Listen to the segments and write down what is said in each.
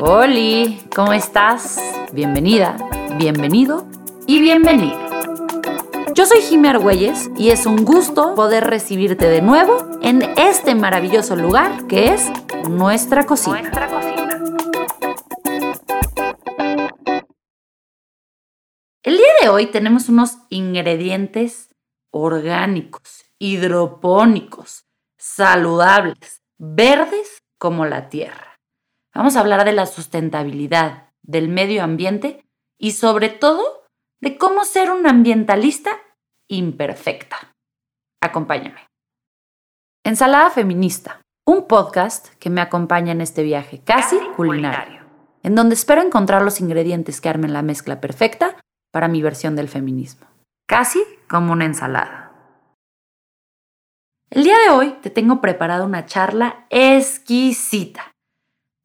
Oli, ¿cómo estás? Bienvenida, bienvenido y bienvenida. Yo soy Jimmy Argüelles y es un gusto poder recibirte de nuevo en este maravilloso lugar que es nuestra cocina. Nuestra cocina. El día de hoy tenemos unos ingredientes orgánicos, hidropónicos, saludables, verdes como la tierra. Vamos a hablar de la sustentabilidad, del medio ambiente y sobre todo de cómo ser un ambientalista imperfecta. Acompáñame. Ensalada Feminista, un podcast que me acompaña en este viaje casi culinario, en donde espero encontrar los ingredientes que armen la mezcla perfecta para mi versión del feminismo, casi como una ensalada. El día de hoy te tengo preparada una charla exquisita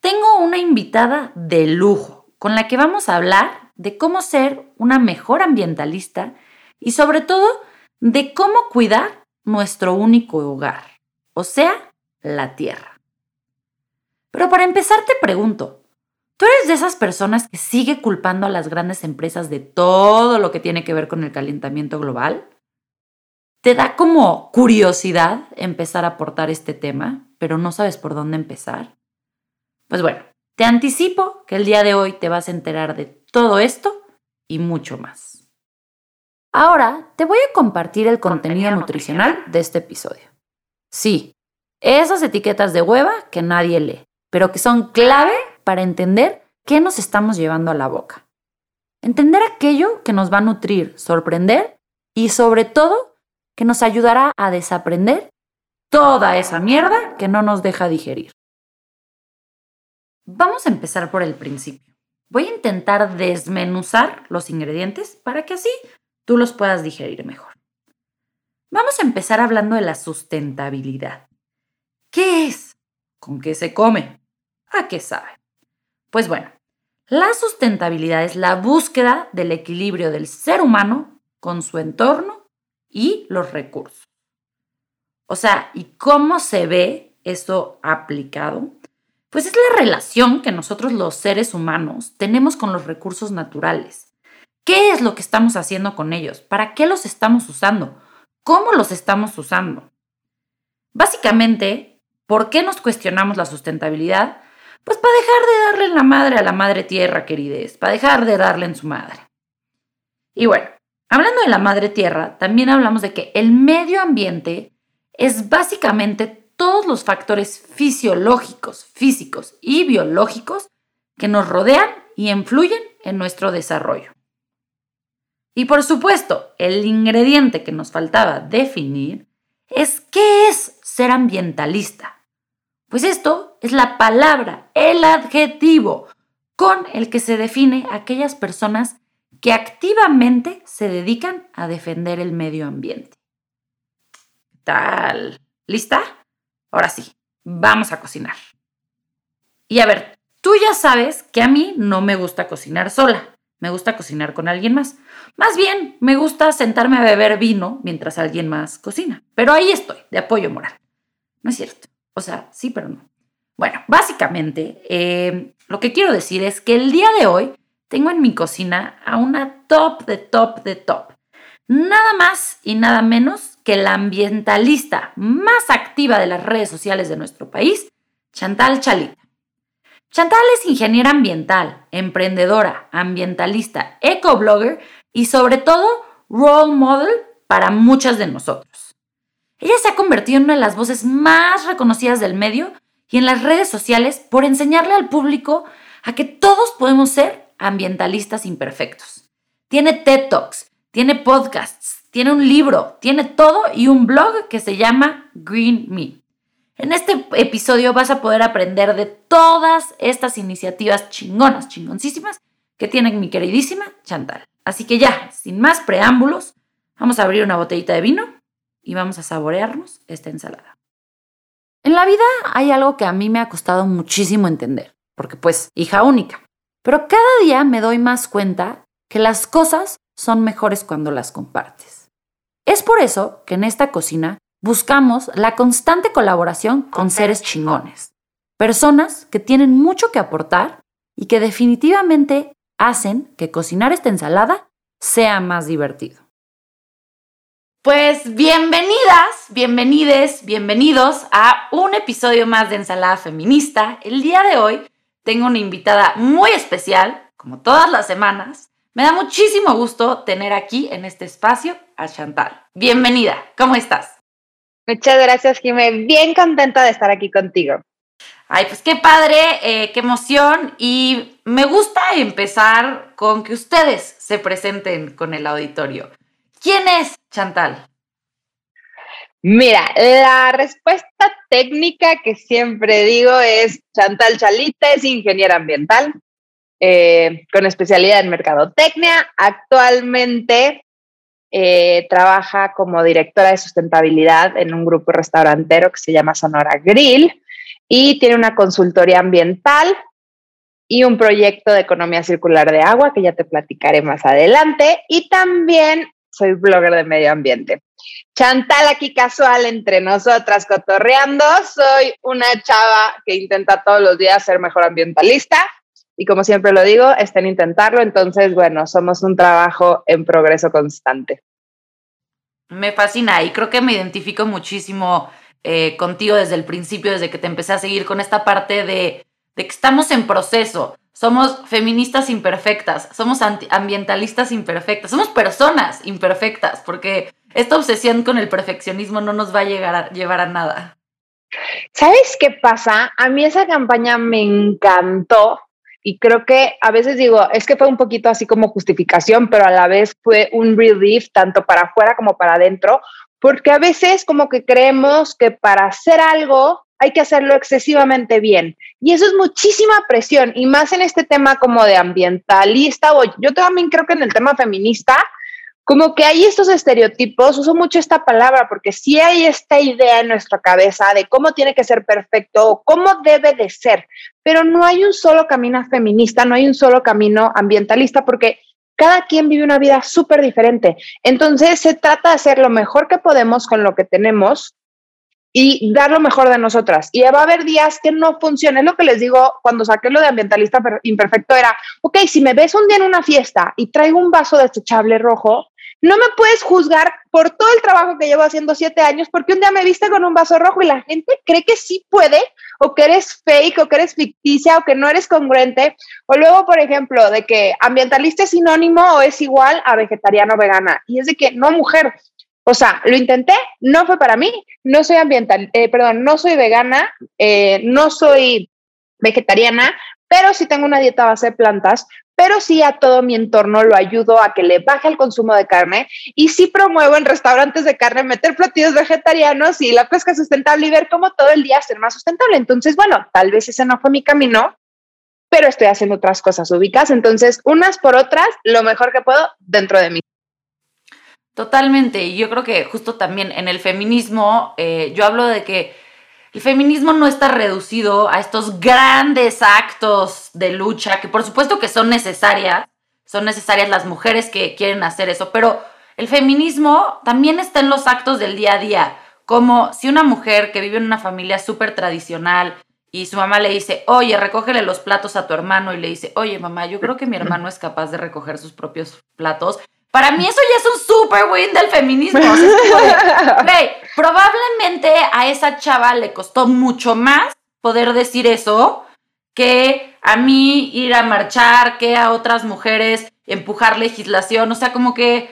tengo una invitada de lujo con la que vamos a hablar de cómo ser una mejor ambientalista y sobre todo de cómo cuidar nuestro único hogar, o sea, la tierra. Pero para empezar te pregunto, ¿tú eres de esas personas que sigue culpando a las grandes empresas de todo lo que tiene que ver con el calentamiento global? ¿Te da como curiosidad empezar a aportar este tema, pero no sabes por dónde empezar? Pues bueno, te anticipo que el día de hoy te vas a enterar de todo esto y mucho más. Ahora te voy a compartir el contenido, nutricional de este episodio. Sí, esas etiquetas de hueva que nadie lee, pero que son clave para entender qué nos estamos llevando a la boca. Entender aquello que nos va a nutrir, sorprender y sobre todo que nos ayudará a desaprender toda esa mierda que no nos deja digerir. Vamos a empezar por el principio. Voy a intentar desmenuzar los ingredientes para que así tú los puedas digerir mejor. Vamos a empezar hablando de la sustentabilidad. ¿Qué es? ¿Con qué se come? ¿A qué sabe? Pues bueno, la sustentabilidad es la búsqueda del equilibrio del ser humano con su entorno y los recursos. O sea, ¿y cómo se ve eso aplicado? Pues es la relación que nosotros los seres humanos tenemos con los recursos naturales. ¿Qué es lo que estamos haciendo con ellos? ¿Para qué los estamos usando? ¿Cómo los estamos usando? Básicamente, ¿por qué nos cuestionamos la sustentabilidad? Pues para dejar de darle en la madre a la madre tierra, querides, para dejar de darle en su madre. Y bueno, hablando de la madre tierra, también hablamos de que el medio ambiente es básicamente todos los factores fisiológicos, físicos y biológicos que nos rodean y influyen en nuestro desarrollo. Y por supuesto, el ingrediente que nos faltaba definir es qué es ser ambientalista. Pues esto es la palabra, el adjetivo con el que se define aquellas personas que activamente se dedican a defender el medio ambiente. ¿Tal? ¿Lista? Ahora sí, vamos a cocinar. Y a ver, tú ya sabes que a mí no me gusta cocinar sola, me gusta cocinar con alguien más. Más bien, me gusta sentarme a beber vino mientras alguien más cocina. Pero ahí estoy, de apoyo moral. No es cierto. O sea, sí, pero no. Bueno, básicamente, eh, lo que quiero decir es que el día de hoy tengo en mi cocina a una top de top de top. Nada más y nada menos que la ambientalista más activa de las redes sociales de nuestro país, Chantal Chalita. Chantal es ingeniera ambiental, emprendedora, ambientalista, ecoblogger y sobre todo role model para muchas de nosotros. Ella se ha convertido en una de las voces más reconocidas del medio y en las redes sociales por enseñarle al público a que todos podemos ser ambientalistas imperfectos. Tiene TED Talks, tiene podcasts, tiene un libro, tiene todo y un blog que se llama Green Me. En este episodio vas a poder aprender de todas estas iniciativas chingonas, chingoncísimas que tiene mi queridísima Chantal. Así que ya, sin más preámbulos, vamos a abrir una botellita de vino y vamos a saborearnos esta ensalada. En la vida hay algo que a mí me ha costado muchísimo entender, porque pues, hija única. Pero cada día me doy más cuenta que las cosas son mejores cuando las compartes. Es por eso que en esta cocina buscamos la constante colaboración con seres chingones, personas que tienen mucho que aportar y que definitivamente hacen que cocinar esta ensalada sea más divertido. Pues bienvenidas, bienvenides, bienvenidos a un episodio más de Ensalada Feminista. El día de hoy tengo una invitada muy especial, como todas las semanas. Me da muchísimo gusto tener aquí en este espacio a Chantal. Bienvenida, ¿cómo estás? Muchas gracias, Jimé. Bien contenta de estar aquí contigo. Ay, pues qué padre, eh, qué emoción. Y me gusta empezar con que ustedes se presenten con el auditorio. ¿Quién es Chantal? Mira, la respuesta técnica que siempre digo es Chantal Chalita es ingeniera ambiental eh, con especialidad en mercadotecnia. Actualmente eh, trabaja como directora de sustentabilidad en un grupo restaurantero que se llama Sonora Grill y tiene una consultoría ambiental y un proyecto de economía circular de agua que ya te platicaré más adelante. Y también soy blogger de medio ambiente. Chantal aquí casual entre nosotras cotorreando. Soy una chava que intenta todos los días ser mejor ambientalista y como siempre lo digo, está en intentarlo. Entonces, bueno, somos un trabajo en progreso constante. Me fascina y creo que me identifico muchísimo eh, contigo desde el principio, desde que te empecé a seguir con esta parte de, de que estamos en proceso somos feministas imperfectas, somos ambientalistas imperfectas, somos personas imperfectas, porque esta obsesión con el perfeccionismo no nos va a, llegar a llevar a nada. ¿Sabes qué pasa? A mí esa campaña me encantó y creo que a veces digo, es que fue un poquito así como justificación, pero a la vez fue un relief tanto para afuera como para adentro, porque a veces como que creemos que para hacer algo hay que hacerlo excesivamente bien. Y eso es muchísima presión, y más en este tema como de ambientalista, o yo también creo que en el tema feminista, como que hay estos estereotipos, uso mucho esta palabra porque sí hay esta idea en nuestra cabeza de cómo tiene que ser perfecto o cómo debe de ser, pero no hay un solo camino feminista, no hay un solo camino ambientalista porque cada quien vive una vida súper diferente. Entonces se trata de hacer lo mejor que podemos con lo que tenemos y dar lo mejor de nosotras. Y va a haber días que no funcione. lo que les digo cuando saqué lo de ambientalista imperfecto era, ok, si me ves un día en una fiesta y traigo un vaso desechable rojo, no me puedes juzgar por todo el trabajo que llevo haciendo siete años porque un día me viste con un vaso rojo y la gente cree que sí puede o que eres fake o que eres ficticia o que no eres congruente. O luego, por ejemplo, de que ambientalista es sinónimo o es igual a vegetariano o vegana. Y es de que no, mujer, o sea, lo intenté, no fue para mí, no soy ambiental, eh, perdón, no soy vegana, eh, no soy vegetariana, pero sí tengo una dieta base de plantas, pero sí a todo mi entorno lo ayudo a que le baje el consumo de carne y sí promuevo en restaurantes de carne meter platillos vegetarianos y la pesca sustentable y ver cómo todo el día ser más sustentable. Entonces, bueno, tal vez ese no fue mi camino, pero estoy haciendo otras cosas ubicas. Entonces, unas por otras, lo mejor que puedo dentro de mí. Totalmente, y yo creo que justo también en el feminismo, eh, yo hablo de que el feminismo no está reducido a estos grandes actos de lucha, que por supuesto que son necesarias, son necesarias las mujeres que quieren hacer eso, pero el feminismo también está en los actos del día a día, como si una mujer que vive en una familia súper tradicional y su mamá le dice, oye, recógele los platos a tu hermano y le dice, oye, mamá, yo creo que mi hermano es capaz de recoger sus propios platos, para mí eso ya es un super win del feminismo. probablemente a esa chava le costó mucho más poder decir eso que a mí ir a marchar, que a otras mujeres empujar legislación. O sea, como que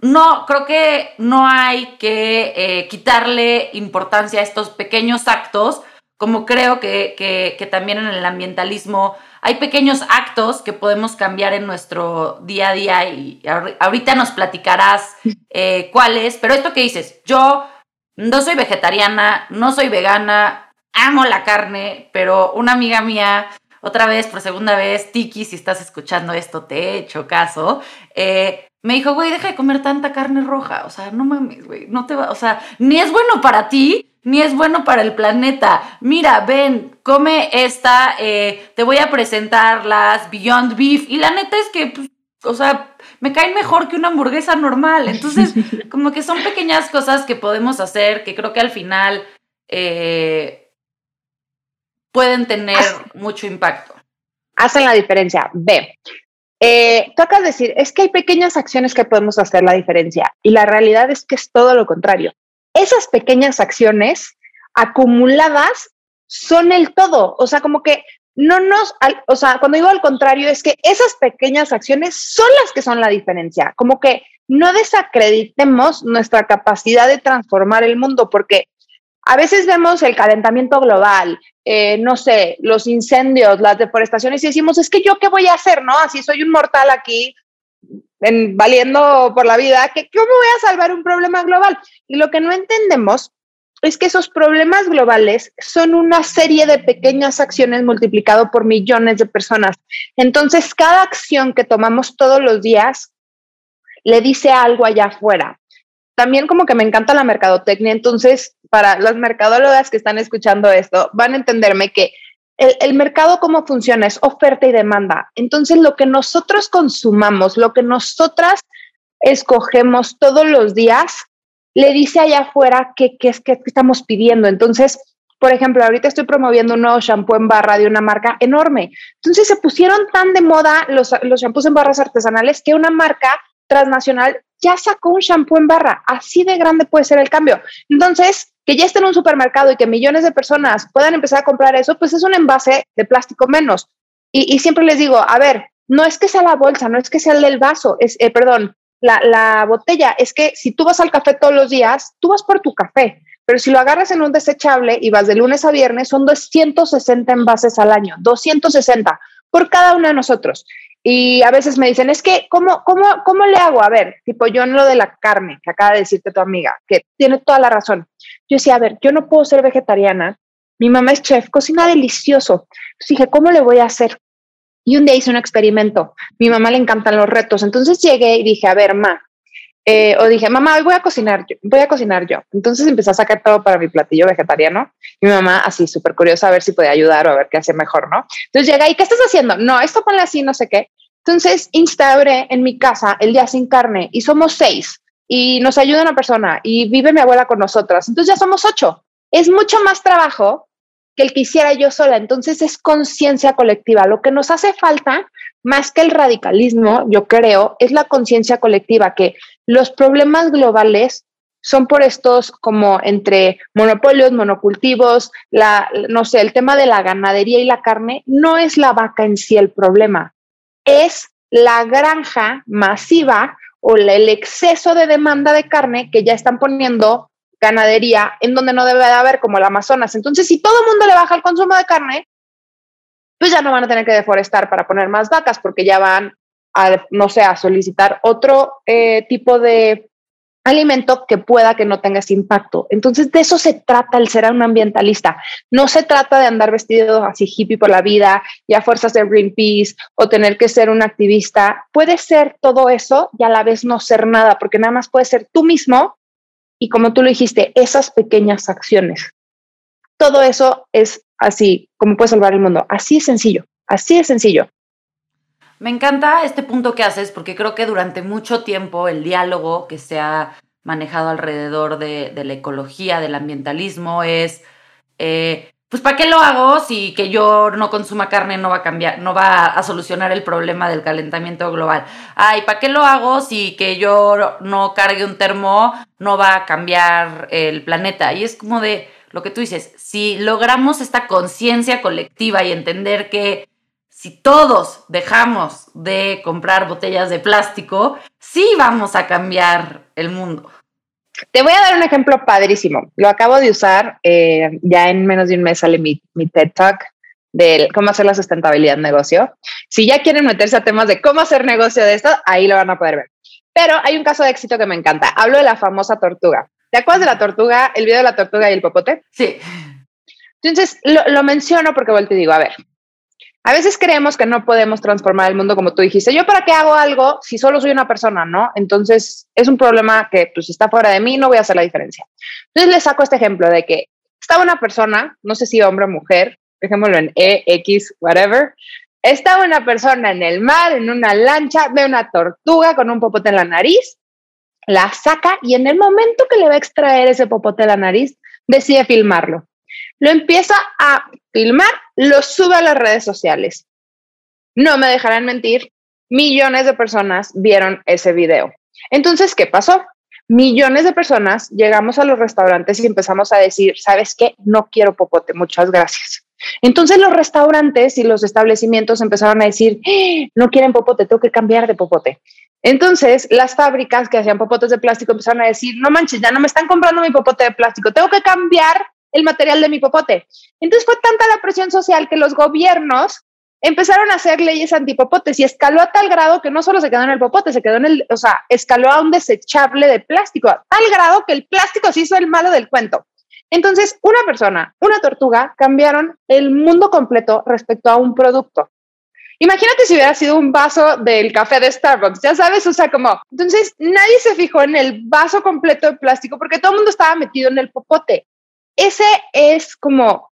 no, creo que no hay que eh, quitarle importancia a estos pequeños actos, como creo que, que también en el ambientalismo hay pequeños actos que podemos cambiar en nuestro día a día y ahorita nos platicarás eh, cuáles, pero esto que dices, yo no soy vegetariana, no soy vegana, amo la carne, pero una amiga mía, otra vez, por segunda vez, Tiki, si estás escuchando esto, te he hecho caso, eh, me dijo, güey, deja de comer tanta carne roja, o sea, no mames, güey, no te va, o sea, ni es bueno para ti, ni es bueno para el planeta. Mira, ven, come esta, eh, te voy a presentar las Beyond Beef. Y la neta es que, pues, o sea, me caen mejor que una hamburguesa normal. Entonces, como que son pequeñas cosas que podemos hacer que creo que al final eh, pueden tener mucho impacto. hacen la diferencia. B, eh, tú acabas de decir, es que hay pequeñas acciones que podemos hacer la diferencia y la realidad es que es todo lo contrario. Esas pequeñas acciones acumuladas son el todo, o sea, como que no nos, o sea, cuando digo al contrario, es que esas pequeñas acciones son las que son la diferencia, como que no desacreditemos nuestra capacidad de transformar el mundo, porque a veces vemos el calentamiento global, eh, no sé, los incendios, las deforestaciones y decimos, es que yo qué voy a hacer, ¿no? Así soy un mortal aquí, valiendo por la vida, que ¿cómo voy a salvar un problema global? Y lo que no entendemos es que esos problemas globales son una serie de pequeñas acciones multiplicado por millones de personas. Entonces, cada acción que tomamos todos los días le dice algo allá afuera también como que me encanta la mercadotecnia, entonces para las mercadólogas que están escuchando esto, van a entenderme que el, mercado cómo funciona es oferta y demanda. Entonces lo que nosotros consumamos, lo que nosotras escogemos todos los días, le dice allá afuera qué es que estamos pidiendo. Entonces, por ejemplo, ahorita estoy promoviendo un nuevo shampoo en barra de una marca enorme. Entonces se pusieron tan de moda los, los shampoos en barras artesanales que una marca transnacional ya sacó un shampoo en barra. Así de grande puede ser el cambio. Entonces, que ya esté en un supermercado y que millones de personas puedan empezar a comprar eso, pues es un envase de plástico menos. Y, siempre les digo, a ver, no es que sea la bolsa, no es que sea el del vaso, es, eh, perdón, la, la botella, es que si tú vas al café todos los días, tú vas por tu café. Pero si lo agarras en un desechable y vas de lunes a viernes, son 260 envases al año, 260 por cada uno de nosotros. Y a veces me dicen, es que, ¿cómo, cómo, ¿cómo le hago? A ver, tipo yo en lo de la carne, que acaba de decirte tu amiga, que tiene toda la razón. Yo decía, a ver, yo no puedo ser vegetariana, mi mamá es chef, cocina delicioso. Entonces dije, ¿cómo le voy a hacer? Y un día hice un experimento. Mi mamá le encantan los retos. Entonces llegué y dije, a ver, ma, eh, o dije, mamá, hoy voy a cocinar yo, voy a cocinar yo. Entonces empecé a sacar todo para mi platillo vegetariano. mi mamá, así súper curiosa, a ver si podía ayudar o a ver qué hace mejor, ¿no? Entonces llega y ¿qué estás haciendo? No, esto ponle así, no sé qué. Entonces instauré en mi casa el día sin carne y somos seis y nos ayuda una persona y vive mi abuela con nosotras. Entonces ya somos ocho. Es mucho más trabajo que el que hiciera yo sola. Entonces es conciencia colectiva. Lo que nos hace falta, más que el radicalismo, yo creo, es la conciencia colectiva, que los problemas globales son por estos como entre monopolios, monocultivos, la, no sé, el tema de la ganadería y la carne, no es la vaca en sí el problema, es la granja masiva o el exceso de demanda de carne que ya están poniendo ganadería en donde no debe de haber, como el Amazonas. Entonces, si todo el mundo le baja el consumo de carne, pues ya no van a tener que deforestar para poner más vacas, porque ya van no sé, a solicitar otro eh, tipo de alimento que pueda que no tenga ese impacto. Entonces, de eso se trata el ser un ambientalista. No se trata de andar vestido así hippie por la vida y a fuerzas de Greenpeace o tener que ser un activista. Puede ser todo eso y a la vez no ser nada, porque nada más puede ser tú mismo y como tú lo dijiste, esas pequeñas acciones. Todo eso es así, como puede salvar el mundo. Así es sencillo, así es sencillo. Me encanta este punto que haces porque creo que durante mucho tiempo el diálogo que se ha manejado alrededor de, la ecología, del ambientalismo, es, eh, pues ¿para qué lo hago si que yo no consuma carne no va a cambiar, no va a solucionar el problema del calentamiento global? Ay, ¿para qué lo hago si que yo no cargue un termo no va a cambiar el planeta? Y es como de lo que tú dices, si logramos esta conciencia colectiva y entender que si todos dejamos de comprar botellas de plástico, sí vamos a cambiar el mundo. Te voy a dar un ejemplo padrísimo. Lo acabo de usar, eh, ya en menos de un mes sale mi, mi TED Talk de cómo hacer la sustentabilidad en negocio. Si ya quieren meterse a temas de cómo hacer negocio de esto, ahí lo van a poder ver. Pero hay un caso de éxito que me encanta. Hablo de la famosa tortuga. ¿Te acuerdas de la tortuga, el video de la tortuga y el popote? Sí. Entonces, lo, lo menciono porque vuelto y digo, a ver, a veces creemos que no podemos transformar el mundo como tú dijiste. ¿Yo para qué hago algo si solo soy una persona, no? Entonces es un problema que pues está fuera de mí, no voy a hacer la diferencia. Entonces le saco este ejemplo de que estaba una persona, no sé si hombre o mujer, dejémoslo en E, X, whatever. Estaba una persona en el mar, en una lancha, ve una tortuga con un popote en la nariz, la saca y en el momento que le va a extraer ese popote de la nariz, decide filmarlo. Lo empieza a filmar, lo sube a las redes sociales. No me dejarán mentir, millones de personas vieron ese video. Entonces, ¿qué pasó? Millones de personas llegamos a los restaurantes y empezamos a decir, ¿sabes qué? No quiero popote, muchas gracias. Entonces los restaurantes y los establecimientos empezaron a decir, ¡Ah! no quieren popote, tengo que cambiar de popote. Entonces las fábricas que hacían popotes de plástico empezaron a decir, no manches, ya no me están comprando mi popote de plástico, tengo que cambiar el material de mi popote. Entonces fue tanta la presión social que los gobiernos empezaron a hacer leyes antipopotes y escaló a tal grado que no solo se quedó en el popote, se quedó en el, o sea, escaló a un desechable de plástico, a tal grado que el plástico se hizo el malo del cuento. Entonces, una persona, una tortuga, cambiaron el mundo completo respecto a un producto. Imagínate si hubiera sido un vaso del café de Starbucks, ya sabes, o sea, como, entonces nadie se fijó en el vaso completo de plástico porque todo el mundo estaba metido en el popote. Ese es como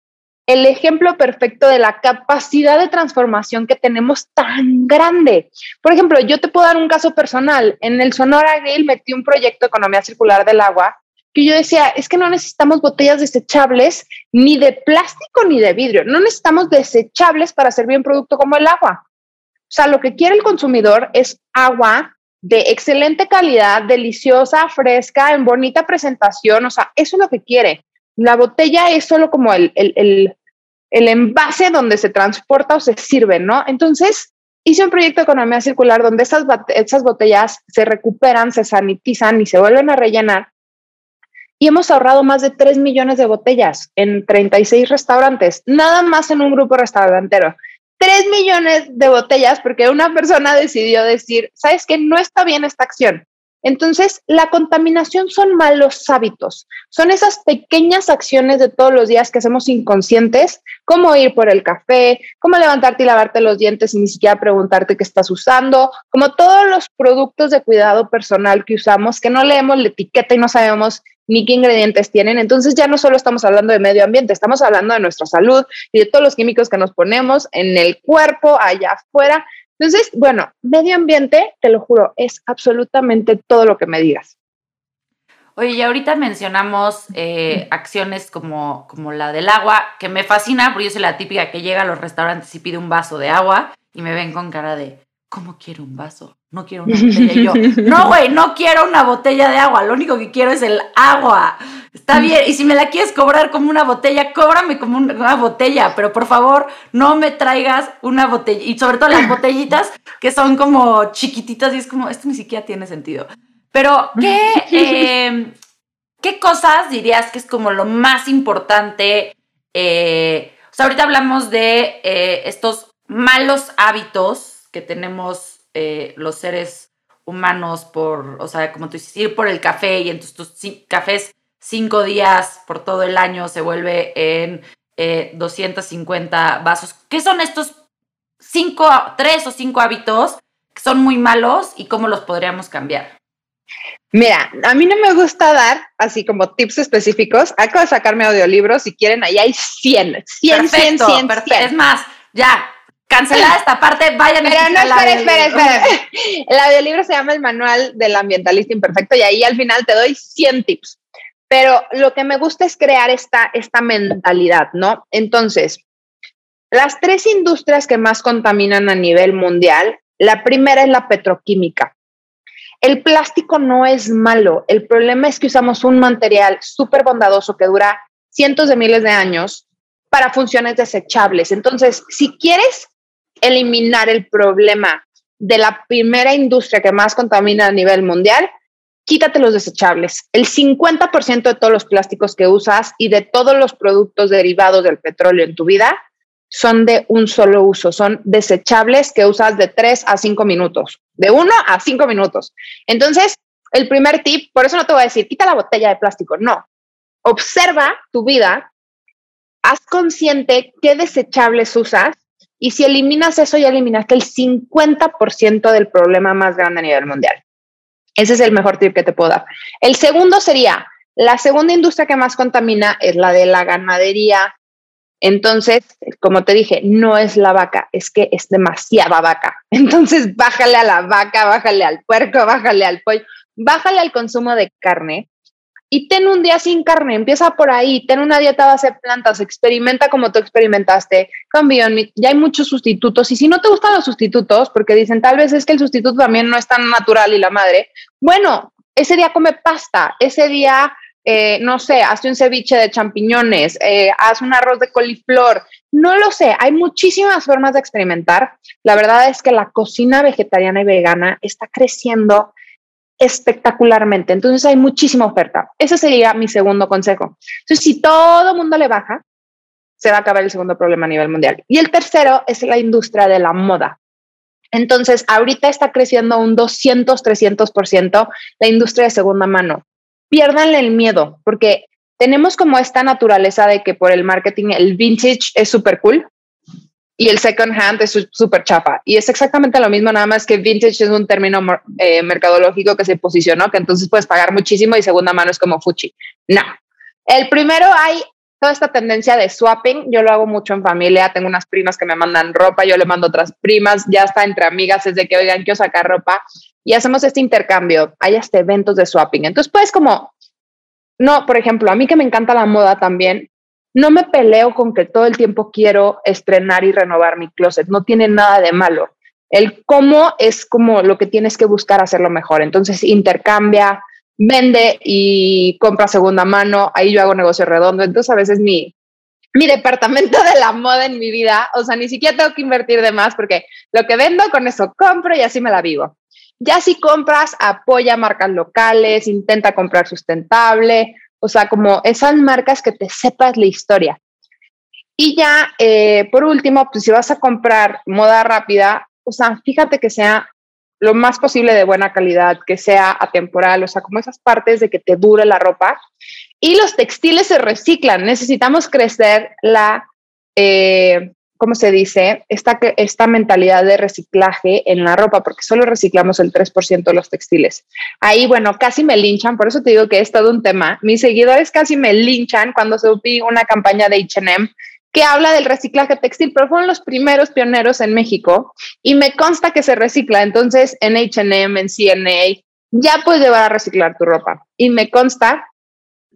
el ejemplo perfecto de la capacidad de transformación que tenemos tan grande. Por ejemplo, yo te puedo dar un caso personal. En el Sonora Grill metí un proyecto de economía circular del agua que yo decía, es que no necesitamos botellas desechables ni de plástico ni de vidrio, no necesitamos desechables para servir un producto como el agua. O sea, lo que quiere el consumidor es agua de excelente calidad, deliciosa, fresca, en bonita presentación, o sea, eso es lo que quiere. La botella es solo como el, el, el envase donde se transporta o se sirve, ¿no? Entonces, hice un proyecto de economía circular donde esas, esas botellas se recuperan, se sanitizan y se vuelven a rellenar y hemos ahorrado más de 3 millones de botellas en 36 restaurantes, nada más en un grupo restaurantero. 3 millones de botellas porque una persona decidió decir, ¿sabes qué? No está bien esta acción. Entonces, la contaminación son malos hábitos, son esas pequeñas acciones de todos los días que hacemos inconscientes, como ir por el café, como levantarte y lavarte los dientes y ni siquiera preguntarte qué estás usando, como todos los productos de cuidado personal que usamos, que no leemos la etiqueta y no sabemos ni qué ingredientes tienen. Entonces ya no solo estamos hablando de medio ambiente, estamos hablando de nuestra salud y de todos los químicos que nos ponemos en el cuerpo, allá afuera. Entonces, bueno, medio ambiente, te lo juro, es absolutamente todo lo que me digas. Oye, y ahorita mencionamos eh, acciones como, como la del agua, que me fascina, porque yo soy la típica que llega a los restaurantes y pide un vaso de agua y me ven con cara de, ¿cómo quiero un vaso? No quiero una botella. Y yo, no, güey, no quiero una botella de agua, lo único que quiero es el agua. Está bien, y si me la quieres cobrar como una botella, cóbrame como una botella, pero por favor no me traigas una botella, y sobre todo las botellitas que son como chiquititas y es como, esto ni siquiera tiene sentido. Pero, ¿qué, em, ¿qué cosas dirías que es como lo más importante? Eh, o sea, ahorita hablamos de eh, estos malos hábitos que tenemos eh, los seres humanos por, o sea, como tú dices, ir por el café y entonces tus cafés cinco días por todo el año se vuelve en 250 eh, vasos. ¿Qué son estos cinco, tres o cinco hábitos que son muy malos y cómo los podríamos cambiar? Mira, a mí no me gusta dar así como tips específicos. Acabo de sacarme audiolibros. Si quieren, ahí hay 100, 100, 100, 100, Es más, ya, cancelada esta parte, vayan Pero no, espera, espera, espera. El audiolibro se llama El Manual del Ambientalista Imperfecto y ahí al final te doy 100 tips pero lo que me gusta es crear esta, esta mentalidad, ¿no? Entonces, las tres industrias que más contaminan a nivel mundial, la primera es la petroquímica. El plástico no es malo, el problema es que usamos un material súper bondadoso que dura cientos de miles de años para funciones desechables. Entonces, si quieres eliminar el problema de la primera industria que más contamina a nivel mundial, quítate los desechables. El 50% de todos los plásticos que usas y de todos los productos derivados del petróleo en tu vida son de un solo uso, son desechables que usas de 3 a 5 minutos, de 1 a 5 minutos. Entonces, el primer tip, por eso no te voy a decir, quita la botella de plástico, no. Observa tu vida, haz consciente qué desechables usas y si eliminas eso, ya eliminaste el 50% del problema más grande a nivel mundial. Ese es el mejor tip que te puedo dar. El segundo sería, la segunda industria que más contamina es la de la ganadería. Entonces, como te dije, no es la vaca, es que es demasiada vaca. Entonces, bájale a la vaca, bájale al puerco, bájale al pollo, bájale al consumo de carne y ten un día sin carne, empieza por ahí, ten una dieta base de plantas, experimenta como tú experimentaste con Beyond ya hay muchos sustitutos y si no te gustan los sustitutos, porque dicen tal vez es que el sustituto también no es tan natural y la madre, bueno, ese día come pasta, ese día, eh, no sé, hazte un ceviche de champiñones, eh, haz un arroz de coliflor, no lo sé, hay muchísimas formas de experimentar. La verdad es que la cocina vegetariana y vegana está creciendo espectacularmente. Entonces hay muchísima oferta. Ese sería mi segundo consejo. Entonces, si todo el mundo le baja, se va a acabar el segundo problema a nivel mundial. Y el tercero es la industria de la moda. Entonces, ahorita está creciendo un 200, 300% la industria de segunda mano. Piérdanle el miedo, porque tenemos como esta naturaleza de que por el marketing el vintage es súper cool, y el second hand es súper chapa. Y es exactamente lo mismo, nada más que vintage es un término eh, mercadológico que se posicionó, que entonces puedes pagar muchísimo y segunda mano es como fuchi. No. El primero hay toda esta tendencia de swapping. Yo lo hago mucho en familia. Tengo unas primas que me mandan ropa, yo le mando otras primas. Ya está entre amigas, es de que, oigan, quiero sacar ropa. Y hacemos este intercambio. Hay hasta eventos de swapping. Entonces puedes como, no, por ejemplo, a mí que me encanta la moda también, no me peleo con que todo el tiempo quiero estrenar y renovar mi closet, no tiene nada de malo. El cómo es como lo que tienes que buscar hacerlo mejor. Entonces, intercambia, vende y compra segunda mano. Ahí yo hago negocio redondo. Entonces, a veces mi, mi departamento de la moda en mi vida, o sea, ni siquiera tengo que invertir de más porque lo que vendo con eso compro y así me la vivo. Ya si compras, apoya marcas locales, intenta comprar sustentable, o sea, como esas marcas que te sepas la historia. Y ya, eh, por último, pues si vas a comprar moda rápida, o sea, fíjate que sea lo más posible de buena calidad, que sea atemporal, o sea, como esas partes de que te dure la ropa. Y los textiles se reciclan. Necesitamos crecer la, eh, ¿cómo se dice? Esta, esta mentalidad de reciclaje en la ropa, porque solo reciclamos el 3% de los textiles. Ahí, bueno, casi me linchan, por eso te digo que es todo un tema. Mis seguidores casi me linchan cuando subí una campaña de HM que habla del reciclaje textil, pero fueron los primeros pioneros en México y me consta que se recicla. Entonces, en HM, en CNA, ya puedes llevar a reciclar tu ropa. Y me consta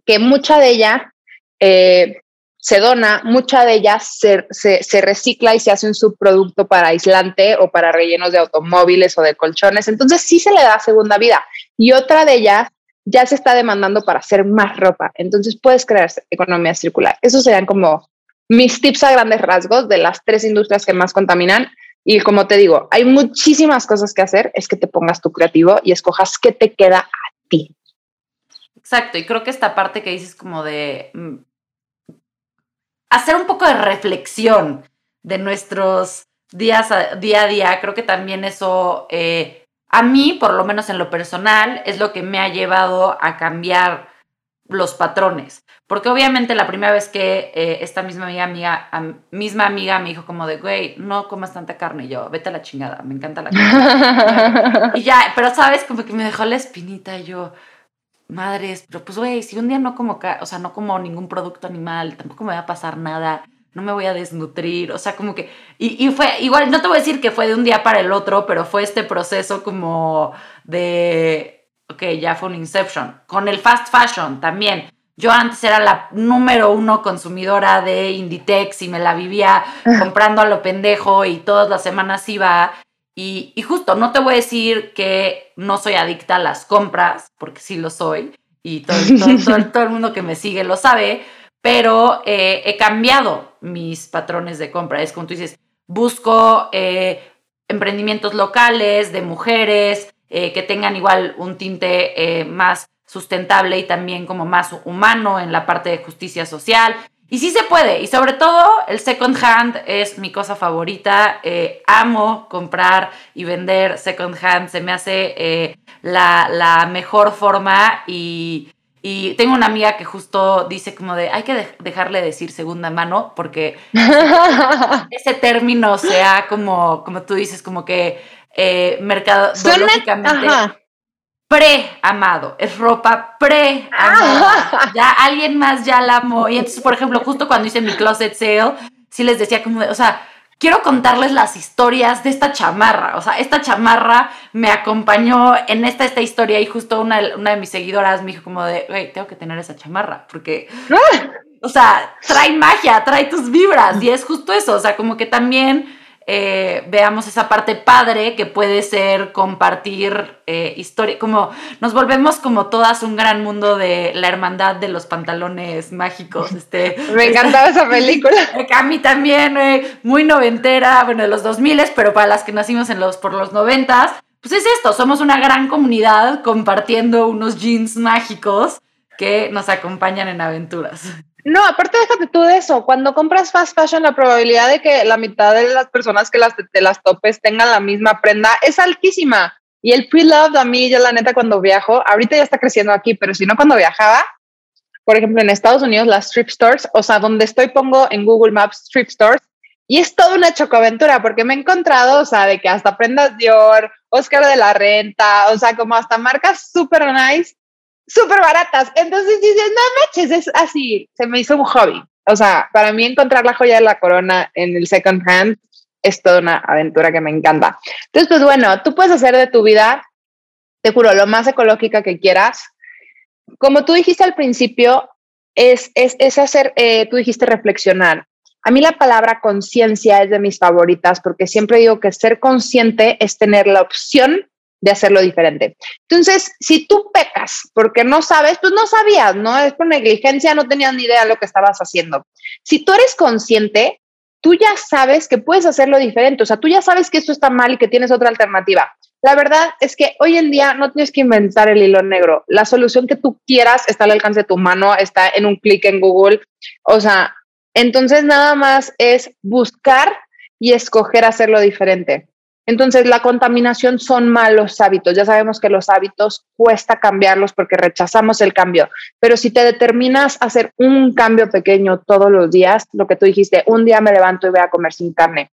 que mucha de ella eh, se dona, mucha de ellas se, se, recicla y se hace un subproducto para aislante o para rellenos de automóviles o de colchones. Entonces sí se le da segunda vida. Y otra de ellas ya se está demandando para hacer más ropa. Entonces puedes crear economía circular. Esos serían como mis tips a grandes rasgos de las tres industrias que más contaminan. Y como te digo, hay muchísimas cosas que hacer. Es que te pongas tu creativo y escojas qué te queda a ti. Exacto. Y creo que esta parte que dices como de mm, hacer un poco de reflexión de nuestros días día a día. Creo que también eso, eh, a mí, por lo menos en lo personal, es lo que me ha llevado a cambiar los patrones. Porque obviamente la primera vez que eh, esta misma amiga, amiga misma amiga me dijo como de, güey, no comas tanta carne. Y yo, vete a la chingada, me encanta la carne. y ya, pero sabes, como que me dejó la espinita y yo, madres, pero pues, güey, si un día no como, o sea, no como ningún producto animal, tampoco me va a pasar nada, no me voy a desnutrir, o sea, como que, y, y, fue, igual, no te voy a decir que fue de un día para el otro, pero fue este proceso como de, ok, ya fue un inception. Con el fast fashion también. Yo antes era la número uno consumidora de Inditex y me la vivía comprando a lo pendejo y todas las semanas iba y, justo, no te voy a decir que no soy adicta a las compras, porque sí lo soy, y todo, el mundo que me sigue lo sabe, pero eh, he cambiado mis patrones de compra. Es como tú dices, busco eh, emprendimientos locales de mujeres eh, que tengan igual un tinte más sustentable y también como más humano en la parte de justicia social. Y sí se puede, y sobre todo el second hand es mi cosa favorita. Eh, amo comprar y vender second hand, se me hace eh, la, mejor forma y, tengo una amiga que justo dice como de, hay que dejarle decir segunda mano porque ese término sea como, como tú dices, como que eh, mercadológicamente pre-amado, es ropa pre-amada. Ah. Ya alguien más ya la amó. Y entonces, por ejemplo, justo cuando hice mi closet sale, sí les decía como, o sea, quiero contarles las historias de esta chamarra. O sea, esta chamarra me acompañó en esta, esta historia y justo una, una de mis seguidoras me dijo como de, güey, tengo que tener esa chamarra porque... O sea, trae magia, trae tus vibras y es justo eso, o sea, como que también eh, veamos esa parte padre que puede ser compartir eh, historia, como nos volvemos como todas un gran mundo de la hermandad de los pantalones mágicos. Este, Me encantaba esa película. A mí también, muy noventera, bueno, de los 2000, pero para las que nacimos en los, por los noventas, pues es esto, somos una gran comunidad compartiendo unos jeans mágicos que nos acompañan en aventuras. No, aparte déjate tú de eso. Cuando compras fast fashion, la probabilidad de que la mitad de las personas que las, te las topes tengan la misma prenda es altísima. Y el pre-love a mí, ya la neta, cuando viajo, ahorita ya está creciendo aquí, pero si no, cuando viajaba, por ejemplo, en Estados Unidos, las strip stores, o sea, donde estoy pongo en Google Maps strip stores, y es toda una chocoaventura, porque me he encontrado, o sea, de que hasta prendas Dior, Oscar de la Renta, o sea, como hasta marcas super nice súper baratas. Entonces dices, no manches, es así, se me hizo un hobby. O sea, para mí encontrar la joya de la corona en el second hand es toda una aventura que me encanta. Entonces, pues bueno, tú puedes hacer de tu vida, te juro, lo más ecológica que quieras. Como tú dijiste al principio, es, es, es hacer, eh, tú dijiste reflexionar. A mí la palabra conciencia es de mis favoritas porque siempre digo que ser consciente es tener la opción de hacerlo diferente. Entonces, si tú pecas porque no sabes, pues no sabías, ¿no? Es por negligencia, no tenías ni idea de lo que estabas haciendo. Si tú eres consciente, tú ya sabes que puedes hacerlo diferente, o sea, tú ya sabes que esto está mal y que tienes otra alternativa. La verdad es que hoy en día no tienes que inventar el hilo negro. La solución que tú quieras está al alcance de tu mano, está en un clic en Google. O sea, entonces nada más es buscar y escoger hacerlo diferente. Entonces, la contaminación son malos hábitos. Ya sabemos que los hábitos cuesta cambiarlos porque rechazamos el cambio, pero si te determinas a hacer un cambio pequeño todos los días, lo que tú dijiste, un día me levanto y voy a comer sin carne.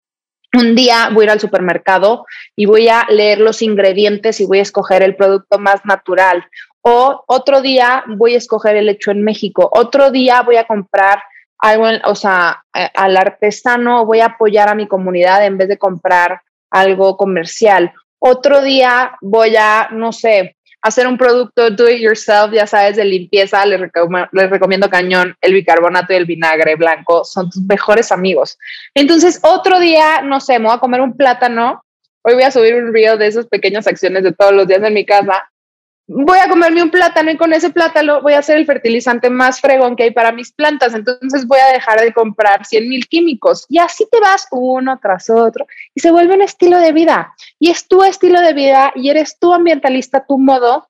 Un día voy a ir al supermercado y voy a leer los ingredientes y voy a escoger el producto más natural. O otro día voy a escoger el hecho en México. Otro día voy a comprar algo, o sea, al artesano, voy a apoyar a mi comunidad en vez de comprar algo comercial. Otro día voy a, no sé, hacer un producto do it yourself, ya sabes, de limpieza, les, les, recomiendo cañón, el bicarbonato y el vinagre blanco, son tus mejores amigos. Entonces, otro día, no sé, me voy a comer un plátano, hoy voy a subir un reel de esas pequeñas acciones de todos los días en mi casa voy a comerme un plátano y con ese plátano voy a hacer el fertilizante más fregón que hay para mis plantas. Entonces voy a dejar de comprar 100 mil químicos y así te vas uno tras otro y se vuelve un estilo de vida. Y es tu estilo de vida y eres tu ambientalista, tu modo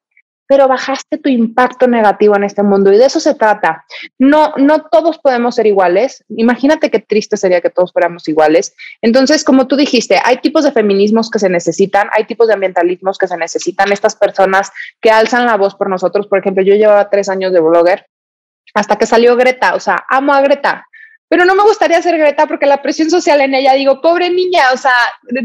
pero bajaste tu impacto negativo en este mundo y de eso se trata. No, no todos podemos ser iguales. Imagínate qué triste sería que todos fuéramos iguales. Entonces, como tú dijiste, hay tipos de feminismos que se necesitan, hay tipos de ambientalismos que se necesitan. Estas personas que alzan la voz por nosotros, por ejemplo, yo llevaba tres años de blogger hasta que salió Greta, o sea, amo a Greta, pero no me gustaría ser Greta porque la presión social en ella, digo, pobre niña, o sea,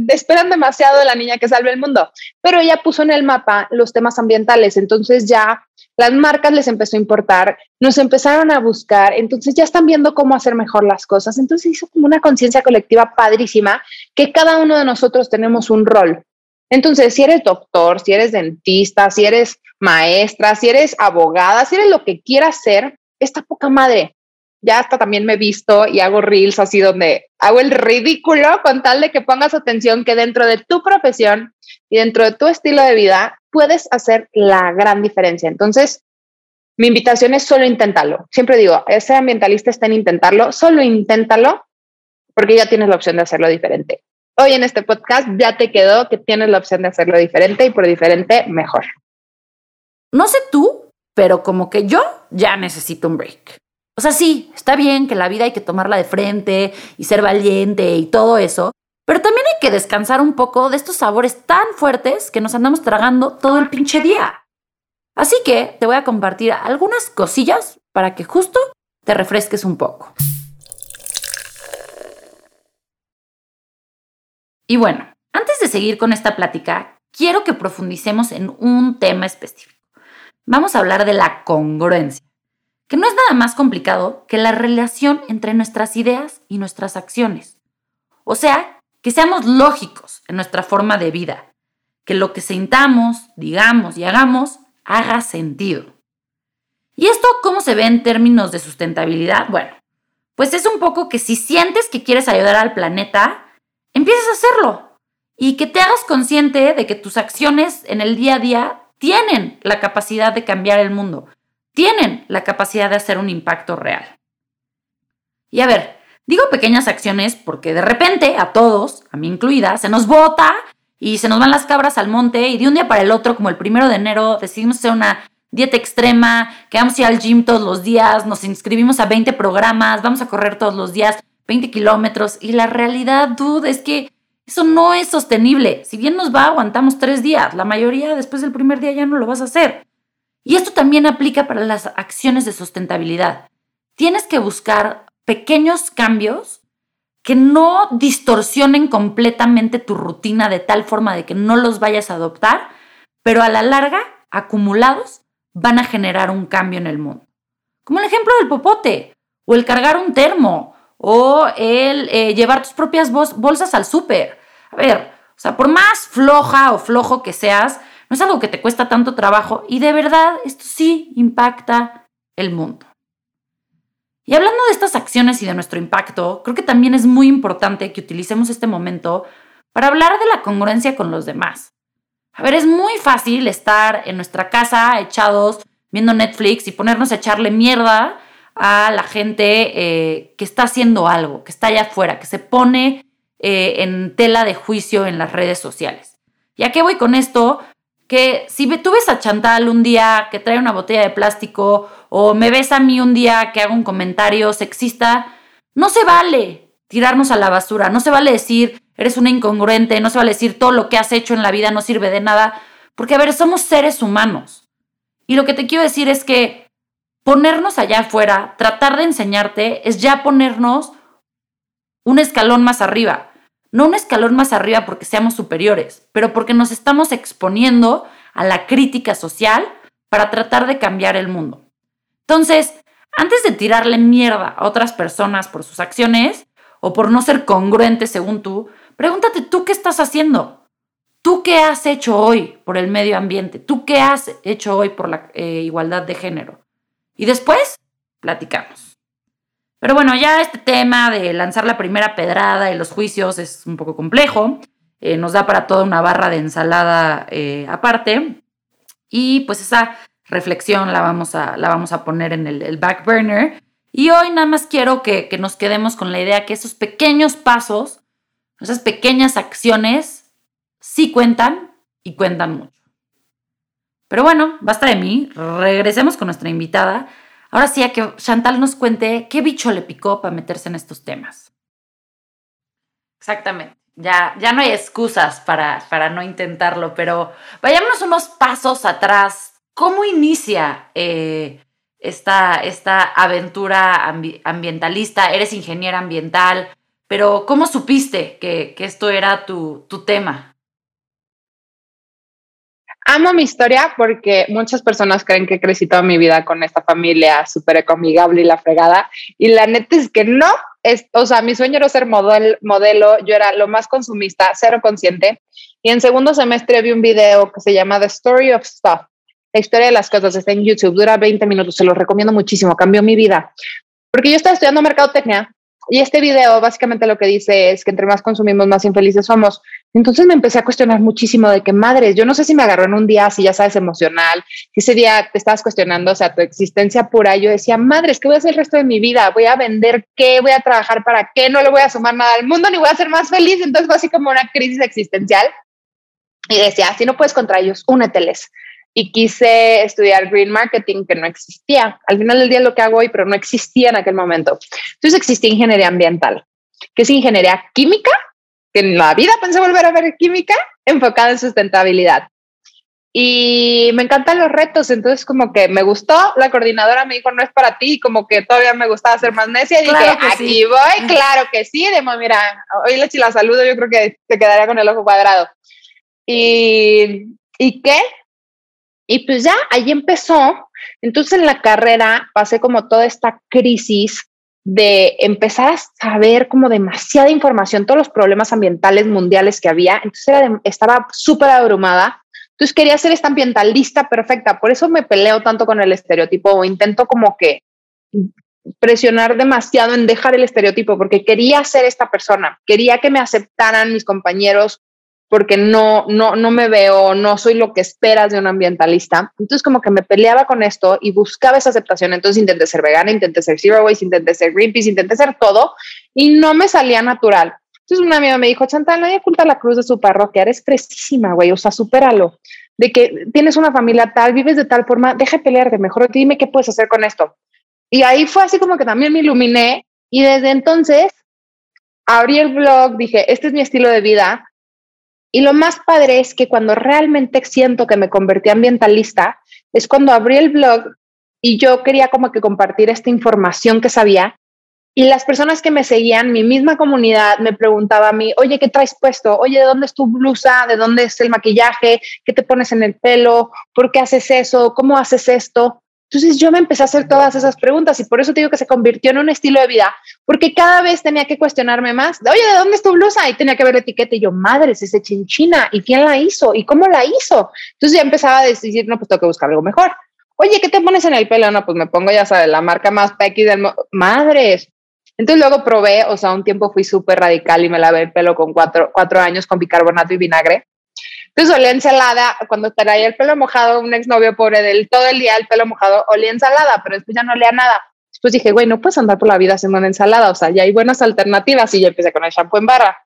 esperan demasiado de la niña que salve el mundo, pero ella puso en el mapa los temas ambientales, entonces ya las marcas les empezó a importar, nos empezaron a buscar, entonces ya están viendo cómo hacer mejor las cosas, entonces hizo como una conciencia colectiva padrísima que cada uno de nosotros tenemos un rol. Entonces, si eres doctor, si eres dentista, si eres maestra, si eres abogada, si eres lo que quieras ser, está poca madre ya hasta también me he visto y hago reels así donde hago el ridículo con tal de que pongas atención que dentro de tu profesión y dentro de tu estilo de vida puedes hacer la gran diferencia. Entonces, mi invitación es solo inténtalo. Siempre digo, ese ambientalista está en intentarlo, solo inténtalo porque ya tienes la opción de hacerlo diferente. Hoy en este podcast ya te quedó que tienes la opción de hacerlo diferente y por diferente mejor. No sé tú, pero como que yo ya necesito un break. O sea, sí, está bien que la vida hay que tomarla de frente y ser valiente y todo eso, pero también hay que descansar un poco de estos sabores tan fuertes que nos andamos tragando todo el pinche día. Así que te voy a compartir algunas cosillas para que justo te refresques un poco. Y bueno, antes de seguir con esta plática, quiero que profundicemos en un tema específico. Vamos a hablar de la congruencia que no es nada más complicado que la relación entre nuestras ideas y nuestras acciones. O sea, que seamos lógicos en nuestra forma de vida, que lo que sintamos, digamos y hagamos haga sentido. ¿Y esto cómo se ve en términos de sustentabilidad? Bueno, pues es un poco que si sientes que quieres ayudar al planeta, empieces a hacerlo y que te hagas consciente de que tus acciones en el día a día tienen la capacidad de cambiar el mundo, tienen la capacidad de hacer un impacto real. Y a ver, digo pequeñas acciones porque de repente a todos, a mí incluida, se nos bota y se nos van las cabras al monte y de un día para el otro, como el primero de enero, decidimos hacer una dieta extrema, que vamos a ir al gym todos los días, nos inscribimos a 20 programas, vamos a correr todos los días 20 kilómetros. Y la realidad, dude, es que eso no es sostenible. Si bien nos va, aguantamos tres días. La mayoría después del primer día ya no lo vas a hacer. Y esto también aplica para las acciones de sustentabilidad. Tienes que buscar pequeños cambios que no distorsionen completamente tu rutina de tal forma de que no los vayas a adoptar, pero a la larga, acumulados, van a generar un cambio en el mundo. Como el ejemplo del popote, o el cargar un termo, o el eh, llevar tus propias bolsas al súper. A ver, o sea, por más floja o flojo que seas, no es algo que te cuesta tanto trabajo y de verdad esto sí impacta el mundo. Y hablando de estas acciones y de nuestro impacto, creo que también es muy importante que utilicemos este momento para hablar de la congruencia con los demás. A ver, es muy fácil estar en nuestra casa echados viendo Netflix y ponernos a echarle mierda a la gente eh, que está haciendo algo, que está allá afuera, que se pone eh, en tela de juicio en las redes sociales. ¿Y a qué voy con esto? Que si tú ves a Chantal un día que trae una botella de plástico o me ves a mí un día que hago un comentario sexista, no se vale tirarnos a la basura, no se vale decir, eres una incongruente, no se va a decir todo lo que has hecho en la vida no sirve de nada, porque a ver, somos seres humanos. Y lo que te quiero decir es que ponernos allá afuera, tratar de enseñarte, es ya ponernos un escalón más arriba. No un escalón más arriba porque seamos superiores, pero porque nos estamos exponiendo a la crítica social para tratar de cambiar el mundo. Entonces, antes de tirarle mierda a otras personas por sus acciones o por no ser congruentes según tú, Pregúntate tú qué estás haciendo. ¿Tú qué has hecho hoy por el medio ambiente? ¿Tú qué has hecho hoy por la eh, igualdad de género? Y después, platicamos. Pero bueno, ya este tema de lanzar la primera pedrada y los juicios es un poco complejo. Eh, nos da para toda una barra de ensalada eh, aparte. Y pues esa reflexión la vamos a, la vamos a poner en el, back burner. Y hoy nada más quiero que, que nos quedemos con la idea que esos pequeños pasos esas pequeñas acciones sí cuentan y cuentan mucho. Pero bueno, basta de mí. Regresemos con nuestra invitada. Ahora sí a que Chantal nos cuente qué bicho le picó para meterse en estos temas. Exactamente. Ya, ya no hay excusas para, para no intentarlo, pero vayámonos unos pasos atrás. ¿Cómo inicia eh, esta, esta aventura ambientalista? Eres ingeniera ambiental. Pero ¿cómo supiste que, esto era tu, tema? Amo mi historia porque muchas personas creen que crecido toda mi vida con esta familia súper ecomigable y la fregada. Y la neta es que no. Es, o sea, mi sueño era ser model, modelo. Yo era lo más consumista, cero consciente. Y en segundo semestre vi un video que se llama The Story of Stuff. La historia de las cosas está en YouTube, dura 20 minutos, se lo recomiendo muchísimo, cambió mi vida. Porque yo estaba estudiando mercadotecnia y este video básicamente lo que dice es que entre más consumimos, más infelices somos. Entonces me empecé a cuestionar muchísimo de que, madres, yo no sé si me agarró en un día, si ya sabes, emocional, si ese día te estabas cuestionando, o sea, tu existencia pura. Yo decía, madres, ¿qué voy a hacer el resto de mi vida? ¿Voy a vender qué? ¿Voy a trabajar para qué? No le voy a sumar nada al mundo, ni voy a ser más feliz. Entonces fue así como una crisis existencial. Y decía, si no puedes contra ellos, úneteles y quise estudiar green marketing que no existía. Al final del día lo que hago hoy, pero no existía en aquel momento. Entonces existía ingeniería ambiental, que es ingeniería química, que en la vida pensé volver a ver química enfocada en sustentabilidad. Y me encantan los retos, entonces como que me gustó, la coordinadora me dijo, no es para ti, como que todavía me gustaba ser más necia, y dije, aquí voy, claro que sí, Demo, mira, hoy le la saludo, yo creo que te quedaría con el ojo cuadrado. Y, ¿y qué? Y pues ya, ahí empezó. Entonces en la carrera pasé como toda esta crisis de empezar a saber como demasiada información, todos los problemas ambientales mundiales que había. Entonces estaba súper abrumada. Entonces quería ser esta ambientalista perfecta. Por eso me peleo tanto con el estereotipo o intento como que presionar demasiado en dejar el estereotipo porque quería ser esta persona. Quería que me aceptaran mis compañeros porque no, no, no me veo, no soy lo que esperas de un ambientalista. Entonces como que me peleaba con esto y buscaba esa aceptación. Entonces intenté ser vegana, intenté ser zero waste, intenté ser Greenpeace, intenté ser todo y no me salía natural. Entonces una amiga me dijo, Chantal, nadie oculta la cruz de su parroquia, eres precisísima, güey, o sea, supéralo. De que tienes una familia tal, vives de tal forma, deja de pelearte, mejor dime qué puedes hacer con esto. Y ahí fue así como que también me iluminé y desde entonces abrí el blog, dije, este es mi estilo de vida, y lo más padre es que cuando realmente siento que me convertí ambientalista, es cuando abrí el blog y yo quería como que compartir esta información que sabía. Y las personas que me seguían, mi misma comunidad, me preguntaba a mí, oye, ¿qué traes puesto? Oye, ¿de dónde es tu blusa? ¿De dónde es el maquillaje? ¿Qué te pones en el pelo? ¿Por qué haces eso? ¿Cómo haces esto? Entonces yo me empecé a hacer todas esas preguntas y por eso te digo que se convirtió en un estilo de vida, porque cada vez tenía que cuestionarme más, oye, ¿de dónde es tu blusa? Y tenía que ver la etiqueta y yo, madre, es ese chinchina, ¿y quién la hizo? ¿Y cómo la hizo? Entonces ya empezaba a decir, no, pues tengo que buscar algo mejor. Oye, ¿qué te pones en el pelo? No, pues me pongo, ya sabes, la marca más pequi del... Madres. Entonces luego probé, o sea, un tiempo fui súper radical y me lavé el pelo con cuatro, cuatro años con bicarbonato y vinagre. Entonces olía ensalada, cuando traía el pelo mojado, un exnovio pobre del todo el día el pelo mojado, olía ensalada, pero después ya no olía nada. Después dije, güey, no puedes andar por la vida haciendo una ensalada, o sea, ya hay buenas alternativas y ya empecé con el shampoo en barra.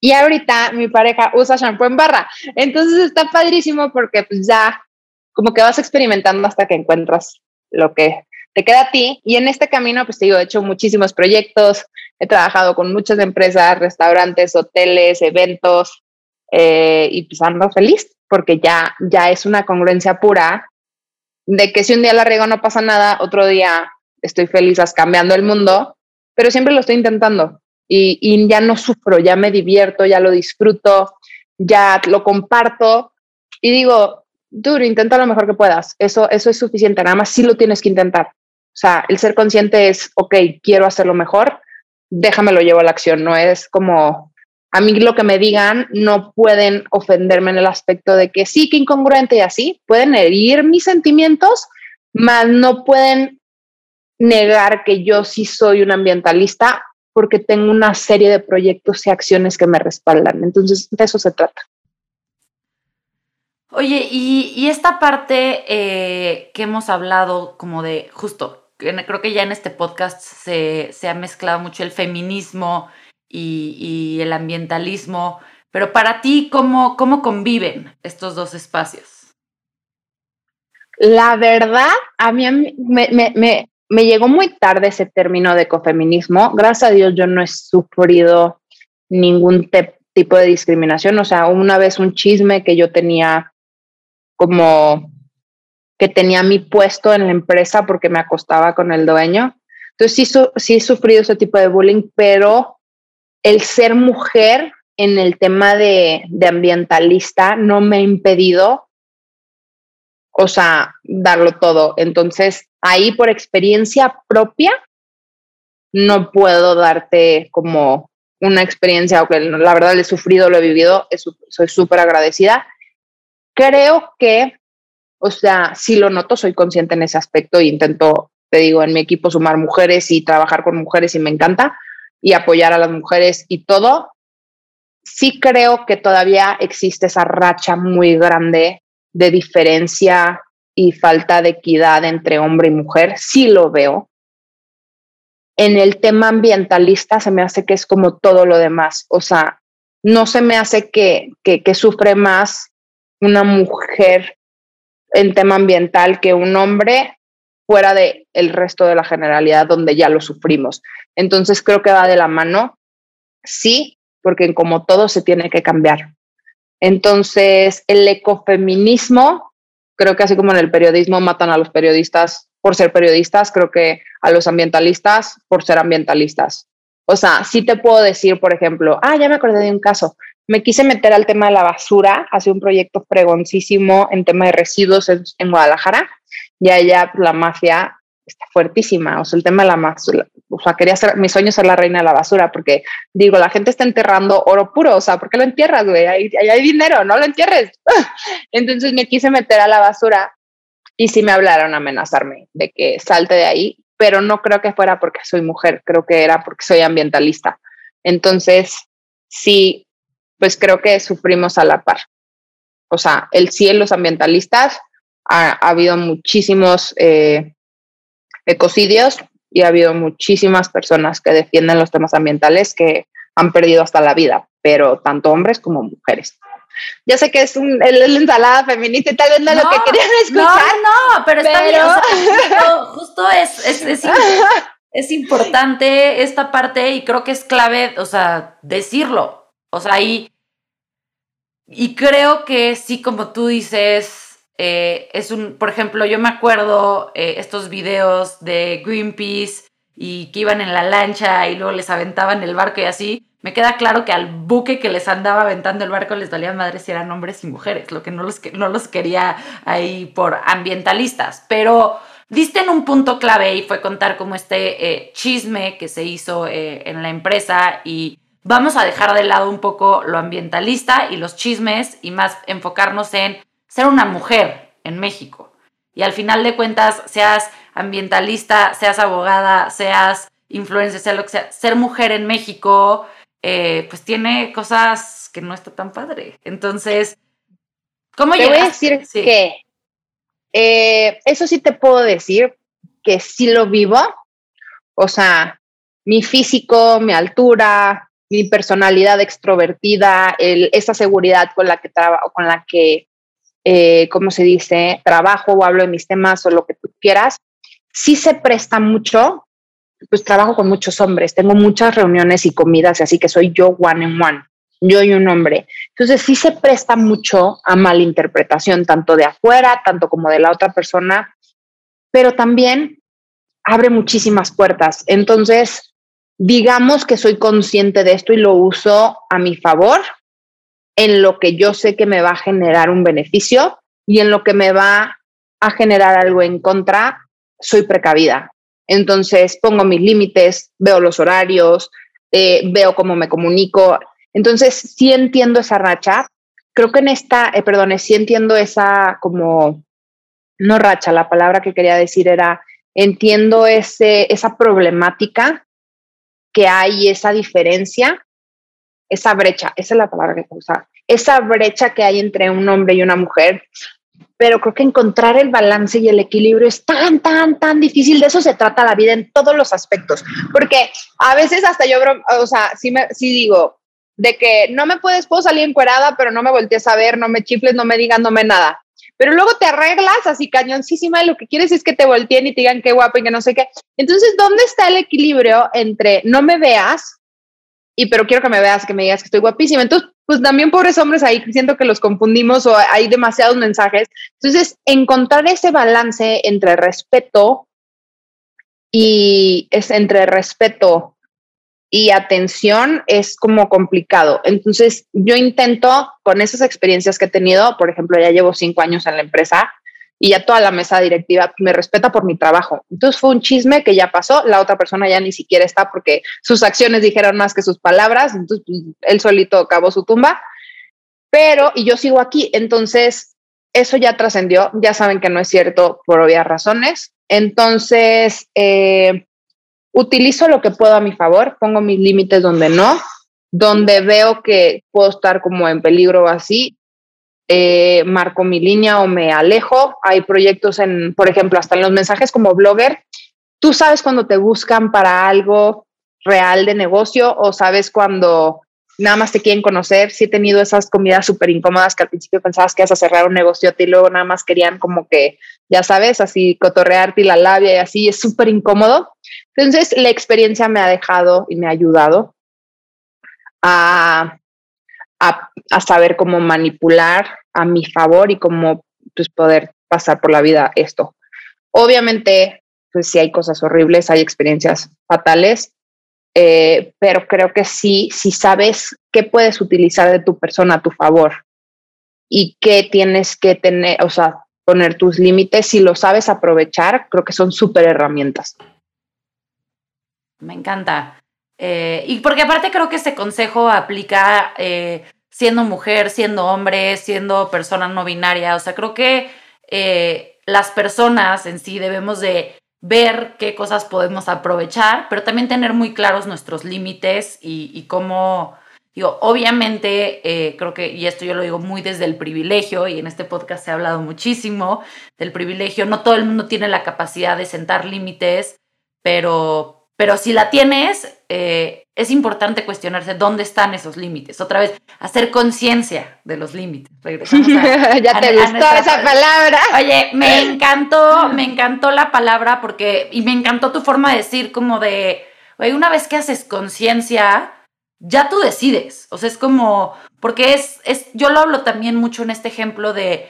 Y ahorita mi pareja usa shampoo en barra. Entonces está padrísimo porque pues ya como que vas experimentando hasta que encuentras lo que te queda a ti. Y en este camino, pues te digo, he hecho muchísimos proyectos, he trabajado con muchas empresas, restaurantes, hoteles, eventos, eh, y pues ando feliz porque ya, ya es una congruencia pura de que si un día la riego no pasa nada, otro día estoy feliz cambiando el mundo, pero siempre lo estoy intentando y, y ya no sufro, ya me divierto, ya lo disfruto, ya lo comparto y digo, duro, intenta lo mejor que puedas, eso, eso es suficiente, nada más sí lo tienes que intentar. O sea, el ser consciente es, ok, quiero hacerlo mejor, déjamelo llevo a la acción, no es como a mí lo que me digan no pueden ofenderme en el aspecto de que sí, que incongruente y así, pueden herir mis sentimientos, mas no pueden negar que yo sí soy un ambientalista porque tengo una serie de proyectos y acciones que me respaldan. Entonces, de eso se trata. Oye, y, esta parte eh, que hemos hablado como de justo, creo que ya en este podcast se, se ha mezclado mucho el feminismo y, el ambientalismo, pero para ti, ¿cómo, ¿cómo conviven estos dos espacios? La verdad, a mí me, me, me, llegó muy tarde ese término de ecofeminismo. Gracias a Dios yo no he sufrido ningún tipo de discriminación. O sea, una vez un chisme que yo tenía como que tenía mi puesto en la empresa porque me acostaba con el dueño. Entonces sí, sí he sufrido ese tipo de bullying, pero el ser mujer en el tema de, ambientalista no me ha impedido, o sea, darlo todo. Entonces, ahí por experiencia propia, no puedo darte como una experiencia, aunque la verdad lo he sufrido, lo he vivido, soy súper agradecida. Creo que, o sea, si lo noto, soy consciente en ese aspecto e intento, te digo, en mi equipo sumar mujeres y trabajar con mujeres y me encanta, y apoyar a las mujeres y todo, sí creo que todavía existe esa racha muy grande de diferencia y falta de equidad entre hombre y mujer, sí lo veo. En el tema ambientalista se me hace que es como todo lo demás, o sea, no se me hace que, que, sufre más una mujer en tema ambiental que un hombre fuera de el resto de la generalidad donde ya lo sufrimos. Entonces creo que va de la mano, sí, porque como todo se tiene que cambiar. Entonces el ecofeminismo, creo que así como en el periodismo matan a los periodistas por ser periodistas, creo que a los ambientalistas por ser ambientalistas. O sea, sí te puedo decir, por ejemplo, ah, ya me acordé de un caso. Me quise meter al tema de la basura, hace un proyecto fregoncísimo en tema de residuos en, en Guadalajara y allá la mafia fuertísima. O sea, el tema de la basura, o sea, quería ser, mi sueño ser la reina de la basura, porque digo, la gente está enterrando oro puro, o sea, ¿por qué lo entierras, güey? Ahí, hay dinero, no lo entierres. Entonces me quise meter a la basura y sí me hablaron amenazarme de que salte de ahí, pero no creo que fuera porque soy mujer, creo que era porque soy ambientalista. Entonces, sí, pues creo que sufrimos a la par. O sea, el sí en los ambientalistas ha, habido muchísimos eh, ecocidios y ha habido muchísimas personas que defienden los temas ambientales que han perdido hasta la vida, pero tanto hombres como mujeres. Ya sé que es un, el, ensalada feminista y tal vez no, es lo que querían escuchar. No, no, pero está bien. justo, es, es, es, importante esta parte y creo que es clave, o sea, decirlo. O sea, y, y creo que sí, como tú dices, eh, es un, por ejemplo, yo me acuerdo eh, estos videos de Greenpeace y que iban en la lancha y luego les aventaban el barco y así. Me queda claro que al buque que les andaba aventando el barco les valía madre si eran hombres y mujeres, lo que no los, no los quería ahí por ambientalistas. Pero diste en un punto clave y fue contar como este eh, chisme que se hizo en la empresa y vamos a dejar de lado un poco lo ambientalista y los chismes y más enfocarnos en ser una mujer en México. Y al final de cuentas, seas ambientalista, seas abogada, seas influencer, sea lo que sea, ser mujer en México, eh, pues tiene cosas que no está tan padre. Entonces, ¿cómo Te voy a decir que eh, eso sí te puedo decir que sí lo vivo. O sea, mi físico, mi altura, mi personalidad extrovertida, esa seguridad con la que trabajo, con la que eh, ¿cómo se dice?, trabajo o hablo de mis temas o lo que tú quieras, sí se presta mucho, pues trabajo con muchos hombres, tengo muchas reuniones y comidas, así que soy yo one en one, yo y un hombre. Entonces sí se presta mucho a malinterpretación, tanto de afuera, tanto como de la otra persona, pero también abre muchísimas puertas. Entonces, digamos que soy consciente de esto y lo uso a mi favor en lo que yo sé que me va a generar un beneficio y en lo que me va a generar algo en contra, soy precavida. Entonces pongo mis límites, veo los horarios, eh, veo cómo me comunico. Entonces sí entiendo esa racha. Creo que en esta, eh, perdón, sí entiendo esa como, no racha, la palabra que quería decir era, entiendo ese, esa problemática que hay, esa diferencia esa brecha, esa es la palabra que usar, esa brecha que hay entre un hombre y una mujer. Pero creo que encontrar el balance y el equilibrio es tan, tan, tan difícil. De eso se trata la vida en todos los aspectos. Porque a veces hasta yo, o sea, sí, me, sí digo, de que no me puedes, puedo salir encuerada, pero no me voltees a ver, no me chifles, no me digan, no me nada. Pero luego te arreglas así cañoncísima, lo que quieres es que te volteen y te digan qué guapo y que no sé qué. Entonces, ¿dónde está el equilibrio entre no me veas, y pero quiero que me veas, que me digas que estoy guapísima. Entonces, pues también pobres hombres ahí siento que los confundimos o hay demasiados mensajes. Entonces, encontrar ese balance entre respeto y es entre respeto y atención es como complicado. Entonces, yo intento con esas experiencias que he tenido, por ejemplo, ya llevo cinco años en la empresa, y ya toda la mesa directiva me respeta por mi trabajo. Entonces fue un chisme que ya pasó, la otra persona ya ni siquiera está porque sus acciones dijeron más que sus palabras, entonces pues, él solito acabó su tumba, pero y yo sigo aquí, entonces eso ya trascendió, ya saben que no es cierto por obvias razones, entonces eh, utilizo lo que puedo a mi favor, pongo mis límites donde no, donde veo que puedo estar como en peligro o así, eh, marco mi línea o me alejo. Hay proyectos en, por ejemplo, hasta en los mensajes como blogger, tú sabes cuando te buscan para algo real de negocio o sabes cuando nada más te quieren conocer. Sí he tenido esas comidas súper incómodas que al principio pensabas que ibas a cerrar un negocio y luego nada más querían como que, ya sabes, así cotorrearte y la labia y así, es súper incómodo. Entonces, la experiencia me ha dejado y me ha ayudado a a, saber cómo manipular a mi favor y cómo pues, poder pasar por la vida esto. Obviamente, pues sí hay cosas horribles, hay experiencias fatales, eh, pero creo que sí, si sabes qué puedes utilizar de tu persona a tu favor y qué tienes que tener, o sea, poner tus límites, si lo sabes aprovechar, creo que son súper herramientas. Me encanta. Eh, y porque aparte creo que ese consejo aplica eh, siendo mujer, siendo hombre, siendo persona no binaria. O sea, creo que eh, las personas en sí debemos de ver qué cosas podemos aprovechar, pero también tener muy claros nuestros límites y, cómo, digo, obviamente eh, creo que, y esto yo lo digo muy desde el privilegio, y en este podcast se ha hablado muchísimo del privilegio, no todo el mundo tiene la capacidad de sentar límites, pero, pero si la tienes, eh, es importante cuestionarse dónde están esos límites. Otra vez, hacer conciencia de los límites. ya te gustó esa palabra. Oye, me encantó, me encantó la palabra porque, y me encantó tu forma de decir como de, oye, una vez que haces conciencia, ya tú decides. O sea, es como, porque es, es, yo lo hablo también mucho en este ejemplo de,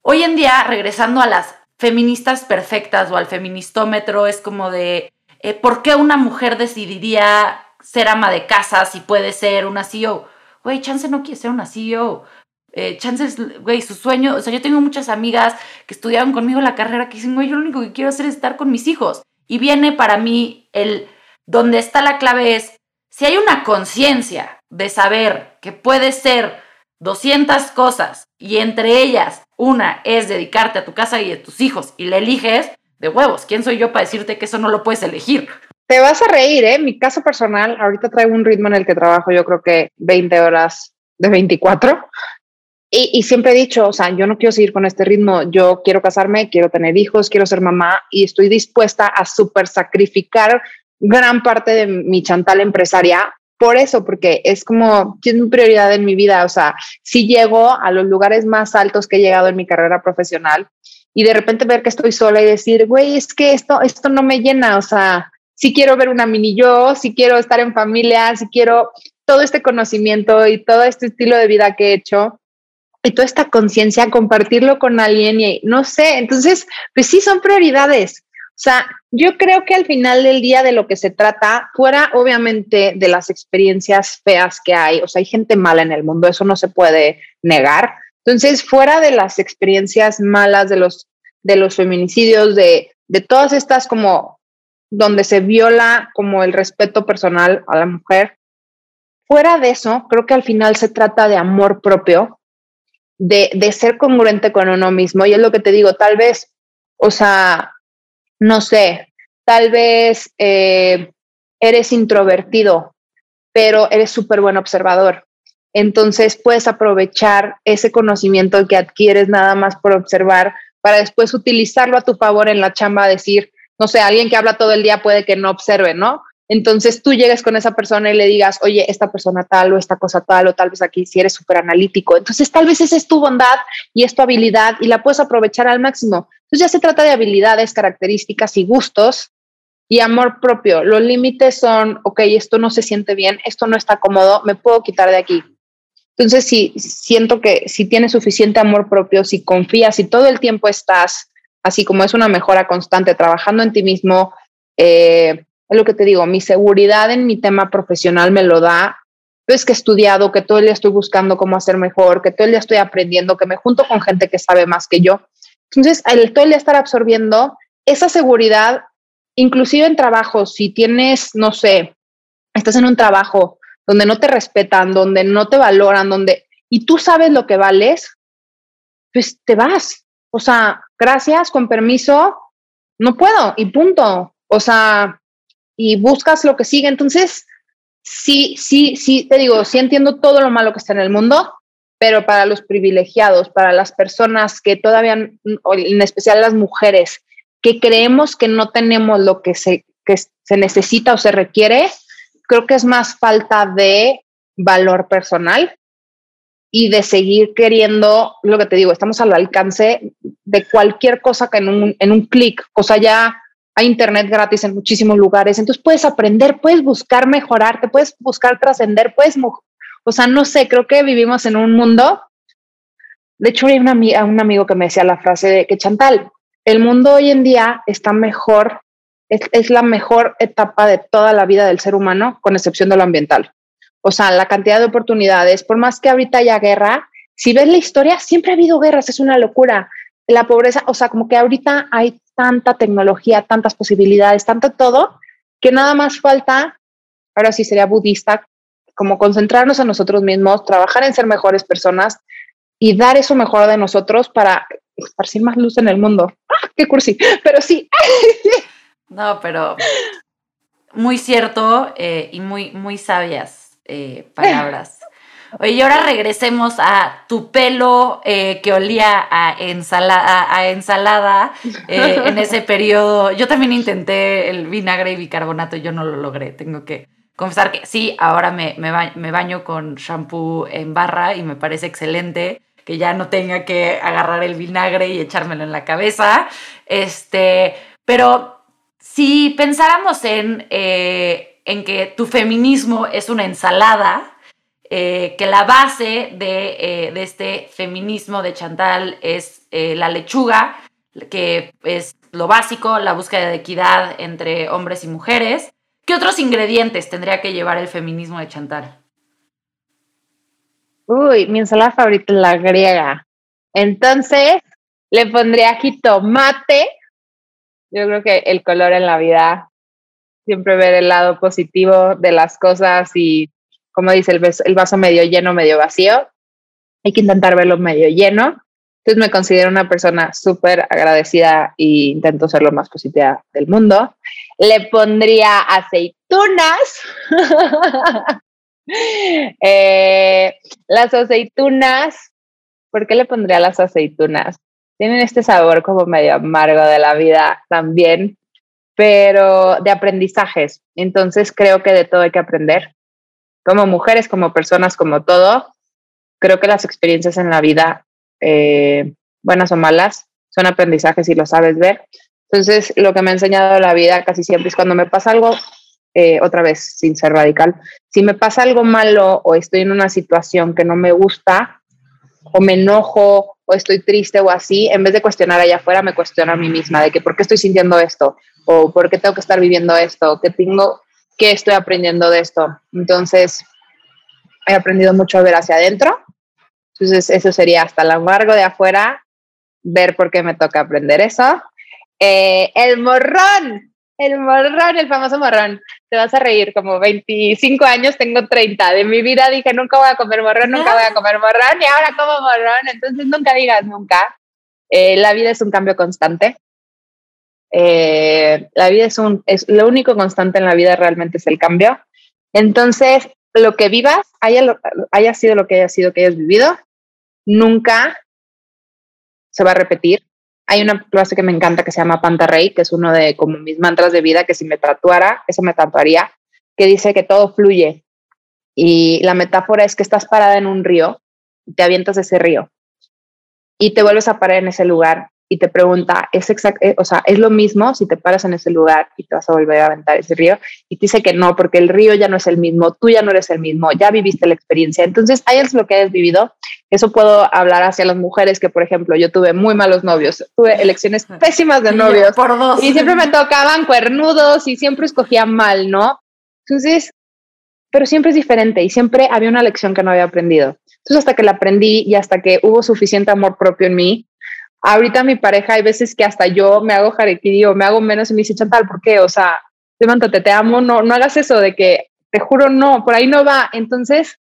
hoy en día, regresando a las feministas perfectas o al feministómetro, es como de, eh, ¿por qué una mujer decidiría ser ama de casa si puede ser una CEO. Güey, Chance no quiere ser una CEO. Eh, Chance es, güey, su sueño. O sea, yo tengo muchas amigas que estudiaron conmigo la carrera que dicen, güey, yo lo único que quiero hacer es estar con mis hijos. Y viene para mí el, donde está la clave es, si hay una conciencia de saber que puede ser 200 cosas y entre ellas una es dedicarte a tu casa y a tus hijos y le eliges, de huevos, ¿quién soy yo para decirte que eso no lo puedes elegir? Te vas a reír, ¿eh? Mi caso personal, ahorita traigo un ritmo en el que trabajo yo creo que 20 horas de 24. Y, y, siempre he dicho, o sea, yo no quiero seguir con este ritmo, yo quiero casarme, quiero tener hijos, quiero ser mamá y estoy dispuesta a super sacrificar gran parte de mi chantal empresaria por eso, porque es como, es mi prioridad en mi vida, o sea, si llego a los lugares más altos que he llegado en mi carrera profesional y de repente ver que estoy sola y decir, güey, es que esto, esto no me llena, o sea, si quiero ver una mini yo, si quiero estar en familia, si quiero todo este conocimiento y todo este estilo de vida que he hecho y toda esta conciencia, compartirlo con alguien y no sé, entonces, pues sí, son prioridades. O sea, yo creo que al final del día de lo que se trata, fuera obviamente de las experiencias feas que hay, o sea, hay gente mala en el mundo, eso no se puede negar. Entonces, fuera de las experiencias malas de los, de los feminicidios, de, de todas estas como donde se viola como el respeto personal a la mujer. Fuera de eso, creo que al final se trata de amor propio, de, de ser congruente con uno mismo. Y es lo que te digo, tal vez, o sea, no sé, tal vez eh, eres introvertido, pero eres súper buen observador. Entonces puedes aprovechar ese conocimiento que adquieres nada más por observar para después utilizarlo a tu favor en la chamba, decir, no sé, alguien que habla todo el día puede que no observe, ¿no? Entonces tú llegues con esa persona y le digas, oye, esta persona tal o esta cosa tal o tal vez aquí si eres súper analítico. Entonces tal vez esa es tu bondad y es tu habilidad y la puedes aprovechar al máximo. Entonces ya se trata de habilidades, características y gustos y amor propio. Los límites son, ok, esto no se siente bien, esto no está cómodo, me puedo quitar de aquí. Entonces, si siento que si tienes suficiente amor propio, si confías, si todo el tiempo estás así como es una mejora constante, trabajando en ti mismo, eh, es lo que te digo, mi seguridad en mi tema profesional me lo da, es que he estudiado, que todo el día estoy buscando cómo hacer mejor, que todo el día estoy aprendiendo, que me junto con gente que sabe más que yo. Entonces, el todo el día estar absorbiendo esa seguridad, inclusive en trabajo, si tienes, no sé, estás en un trabajo donde no te respetan, donde no te valoran, donde, y tú sabes lo que vales, pues te vas. O sea, gracias, con permiso, no puedo y punto. O sea, y buscas lo que sigue. Entonces, sí, sí, sí, te digo, sí entiendo todo lo malo que está en el mundo, pero para los privilegiados, para las personas que todavía, en especial las mujeres, que creemos que no tenemos lo que se, que se necesita o se requiere, creo que es más falta de valor personal y de seguir queriendo, lo que te digo, estamos al alcance de cualquier cosa que en un, en un clic, o sea, ya hay internet gratis en muchísimos lugares, entonces puedes aprender, puedes buscar mejorarte, puedes buscar trascender, puedes, o sea, no sé, creo que vivimos en un mundo, de hecho hay una, un amigo que me decía la frase de que Chantal, el mundo hoy en día está mejor, es, es la mejor etapa de toda la vida del ser humano, con excepción de lo ambiental. O sea, la cantidad de oportunidades, por más que ahorita haya guerra, si ves la historia, siempre ha habido guerras, es una locura. la pobreza, o sea, como que ahorita hay tanta tecnología, tantas posibilidades, tanto todo, que nada más falta, ahora sí sería budista, como concentrarnos en nosotros mismos, trabajar en ser mejores personas y dar eso mejor de nosotros para esparcir más luz en el mundo. ¡Ah, qué cursi! Pero sí. No, pero muy cierto eh, y muy, muy sabias eh, palabras. Oye, y ahora regresemos a tu pelo eh, que olía a, ensalada, a ensalada en ese periodo. Yo también intenté el vinagre y bicarbonato, yo no lo logré, tengo que confesar que sí, ahora me, me, baño con shampoo en barra y me parece excelente que ya no tenga que agarrar el vinagre y echármelo en la cabeza. Este, pero si pensáramos en, eh, en que tu feminismo es una ensalada, eh, que la base de, eh, de, este feminismo de Chantal es la lechuga, que es lo básico, la búsqueda de equidad entre hombres y mujeres, ¿Qué otros ingredientes tendría que llevar el feminismo de Chantal? Uy, mi ensalada favorita es la griega. Entonces, le pondría jitomate. Yo creo que el color en la vida, siempre ver el lado positivo de las cosas y, como dice, el, vaso medio lleno, medio vacío. Hay que intentar verlo medio lleno. Entonces me considero una persona súper agradecida e intento ser lo más positiva del mundo. Le pondría aceitunas. Eh, las aceitunas, ¿por qué le pondría las aceitunas? Tienen este sabor como medio amargo de la vida también, pero de aprendizajes. Entonces creo que de todo hay que aprender. Como mujeres, como personas, como todo, creo que las experiencias en la vida eh, buenas o malas, son aprendizajes y lo sabes ver. Entonces, lo que me ha enseñado la vida casi siempre es cuando me pasa algo, eh, otra vez, sin ser radical, si me pasa algo malo o estoy en una situación que no me gusta, o me enojo, o estoy triste o así, en vez de cuestionar allá afuera, me cuestiono a mí misma de que por qué estoy sintiendo esto, o por qué tengo que estar viviendo esto, qué tengo, qué estoy aprendiendo de esto. Entonces, he aprendido mucho a ver hacia adentro entonces, eso sería hasta el amargo de afuera, ver por qué me toca aprender eso. Eh, el morrón, el morrón, el famoso morrón. Te vas a reír, como 25 años, tengo 30. De mi vida dije, nunca voy a comer morrón, nunca voy a comer morrón, y ahora como morrón. Entonces, nunca digas nunca. Eh, la vida es un cambio constante. Eh, la vida es un, es lo único constante en la vida realmente es el cambio. Entonces, lo que vivas, haya, haya sido lo que haya sido que hayas vivido, nunca se va a repetir. Hay una frase que me encanta que se llama Panta Rey, que es uno de como mis mantras de vida, que si me tatuara, eso me tatuaría, que dice que todo fluye. Y la metáfora es que estás parada en un río, te avientas ese río y te vuelves a parar en ese lugar y te pregunta, es exacto, eh, o sea, es lo mismo si te paras en ese lugar y te vas a volver a aventar ese río y te dice que no, porque el río ya no es el mismo, tú ya no eres el mismo, ya viviste la experiencia. Entonces, hayas lo que hayas vivido, eso puedo hablar hacia las mujeres que, por ejemplo, yo tuve muy malos novios, tuve elecciones pésimas de novios por dos. y siempre me tocaban cuernudos y siempre escogía mal, ¿no? Entonces, pero siempre es diferente y siempre había una lección que no había aprendido. Entonces, hasta que la aprendí y hasta que hubo suficiente amor propio en mí, ahorita mi pareja hay veces que hasta yo me hago jarequiri o me hago menos y me dice, Chantal, ¿por qué? O sea, levántate, te amo, no, no hagas eso de que, te juro, no, por ahí no va. Entonces,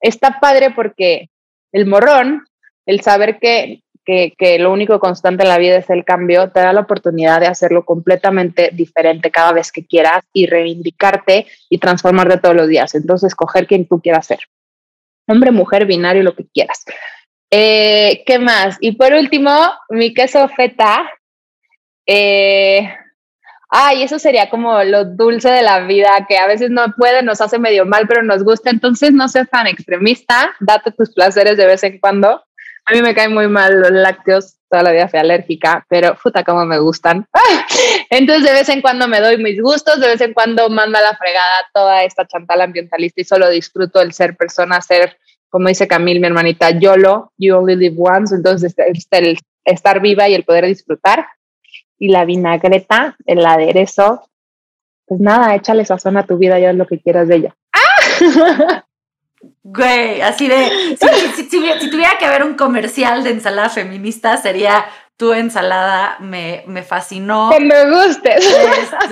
está padre porque el morrón, el saber que, que, lo único constante en la vida es el cambio, te da la oportunidad de hacerlo completamente diferente cada vez que quieras y reivindicarte y transformarte todos los días. Entonces, coger quien tú quieras ser. Hombre, mujer, binario, lo que quieras. Eh, ¿Qué más? Y por último, mi queso feta. Eh, ay, eso sería como lo dulce de la vida, que a veces no puede, nos hace medio mal, pero nos gusta. Entonces, no seas tan extremista, date tus placeres de vez en cuando. A mí me caen muy mal los lácteos, toda la vida fui alérgica, pero puta, como me gustan. Entonces, de vez en cuando me doy mis gustos, de vez en cuando mando a la fregada toda esta chantal ambientalista y solo disfruto el ser persona, ser como dice Camille, mi hermanita, YOLO, you only live once, entonces el estar viva y el poder disfrutar. Y la vinagreta, el aderezo, pues nada, échale sazón a tu vida y haz lo que quieras de ella. ¡Ah! Güey, así de, si, tuviera que haber un comercial de ensalada feminista sería tu ensalada me, me fascinó. Que me guste.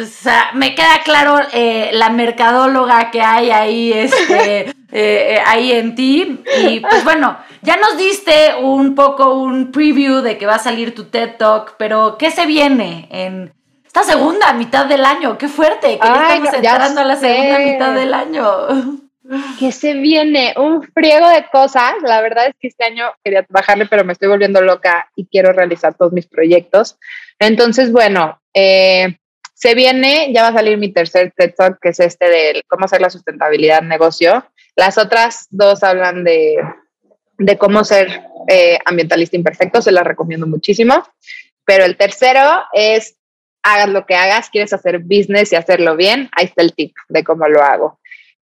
o sea, me queda claro eh, la mercadóloga que hay ahí, este, eh, eh, ahí en ti. Y pues bueno, ya nos diste un poco un preview de que va a salir tu TED Talk, pero ¿qué se viene en esta segunda mitad del año? ¡Qué fuerte! Que ya estamos entrando a la segunda mitad del año que se viene un friego de cosas. La verdad es que este año quería bajarle, pero me estoy volviendo loca y quiero realizar todos mis proyectos. Entonces, bueno, eh, se viene, ya va a salir mi tercer TED Talk, que es este de cómo hacer la sustentabilidad negocio. Las otras dos hablan de, de cómo ser eh, ambientalista imperfecto, se las recomiendo muchísimo. Pero el tercero es, hagas lo que hagas, quieres hacer business y hacerlo bien, ahí está el tip de cómo lo hago.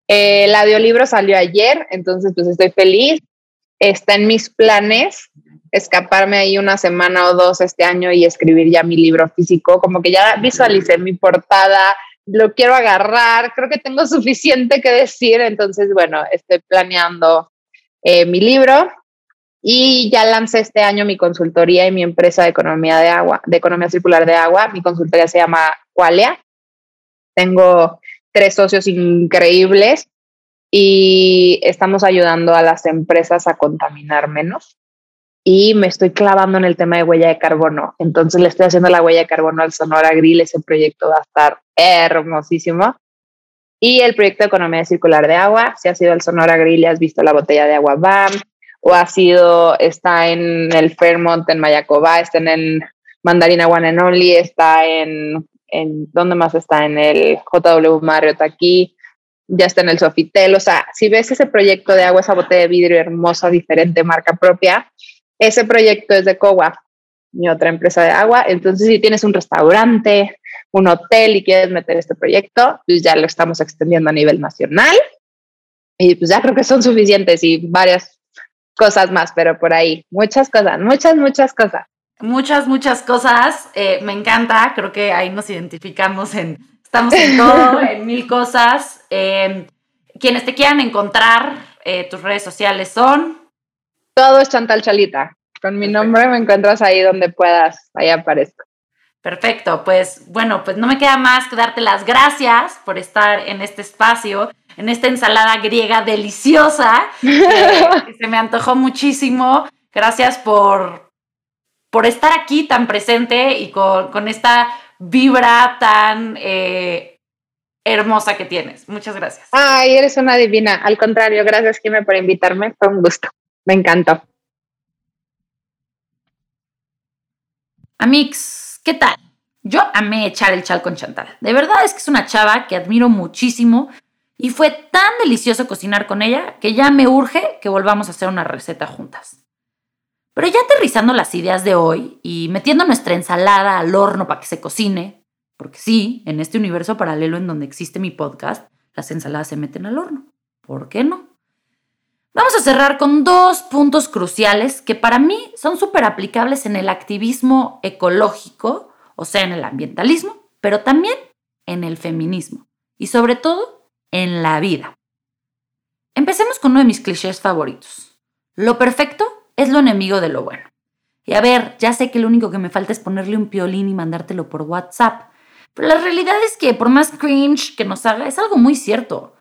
Eh, el audiolibro salió ayer, entonces pues estoy feliz. Está en mis planes escaparme ahí una semana o dos este año y escribir ya mi libro físico, como que ya visualicé mi portada, lo quiero agarrar, creo que tengo suficiente que decir, entonces bueno, estoy planeando eh, mi libro y ya lancé este año mi consultoría y mi empresa de economía de agua, de economía circular de agua, mi consultoría se llama Qualia. Tengo tres socios increíbles y estamos ayudando a las empresas a contaminar menos. Y me estoy clavando en el tema de huella de carbono. Entonces le estoy haciendo la huella de carbono al Sonora Grill. Ese proyecto va a estar hermosísimo. Y el proyecto de economía circular de agua. Si has ido al Sonora Grill has visto la botella de agua BAM, o ha sido, está en el Fairmont en Mayacoba, está en el Mandarina Guanenoli, está en en ¿dónde más está? En el JW Marriott aquí, ya está en el Sofitel, o sea, si ves ese proyecto de agua, esa botella de vidrio hermosa, diferente, marca propia, ese proyecto es de COWA, mi otra empresa de agua, entonces si tienes un restaurante, un hotel y quieres meter este proyecto, pues ya lo estamos extendiendo a nivel nacional y pues ya creo que son suficientes y varias cosas más, pero por ahí, muchas cosas, muchas, muchas cosas muchas, muchas cosas. Eh, me encanta, creo que ahí nos identificamos en, estamos en todo, en mil cosas. Em, quienes te quieran encontrar, eh, tus redes sociales son. Todo es Chantal Chalita. Con mi nombre me encuentras ahí donde puedas, ahí aparezco. Perfecto, pues bueno, pues no me queda más que darte las gracias por estar en este espacio, en esta ensalada griega deliciosa, que se me antojó muchísimo. Gracias por, por estar aquí tan presente y con, esta vibra tan eh, hermosa que tienes. Muchas gracias. Ay, eres una divina. Al contrario, gracias, Kime, por invitarme. Fue un gusto. Me encantó. Amix, ¿qué tal? Yo amé echar el chal con Chantal. De verdad es que es una chava que admiro muchísimo y fue tan delicioso cocinar con ella que ya me urge que volvamos a hacer una receta juntas. Pero ya aterrizando las ideas de hoy y metiendo nuestra ensalada al horno para que se cocine, porque sí, en este universo paralelo en donde existe mi podcast, las ensaladas se meten al horno. ¿Por qué no? Vamos a cerrar con dos puntos cruciales que para mí son súper aplicables en el activismo ecológico, o sea, en el ambientalismo, pero también en el feminismo y sobre todo en la vida. Empecemos con uno de mis clichés favoritos. Lo perfecto es lo enemigo de lo bueno. Y a ver, ya sé que lo único que me falta es ponerle un piolín y mandártelo por WhatsApp. Pero la realidad es que por más cringe que nos haga, es algo muy cierto.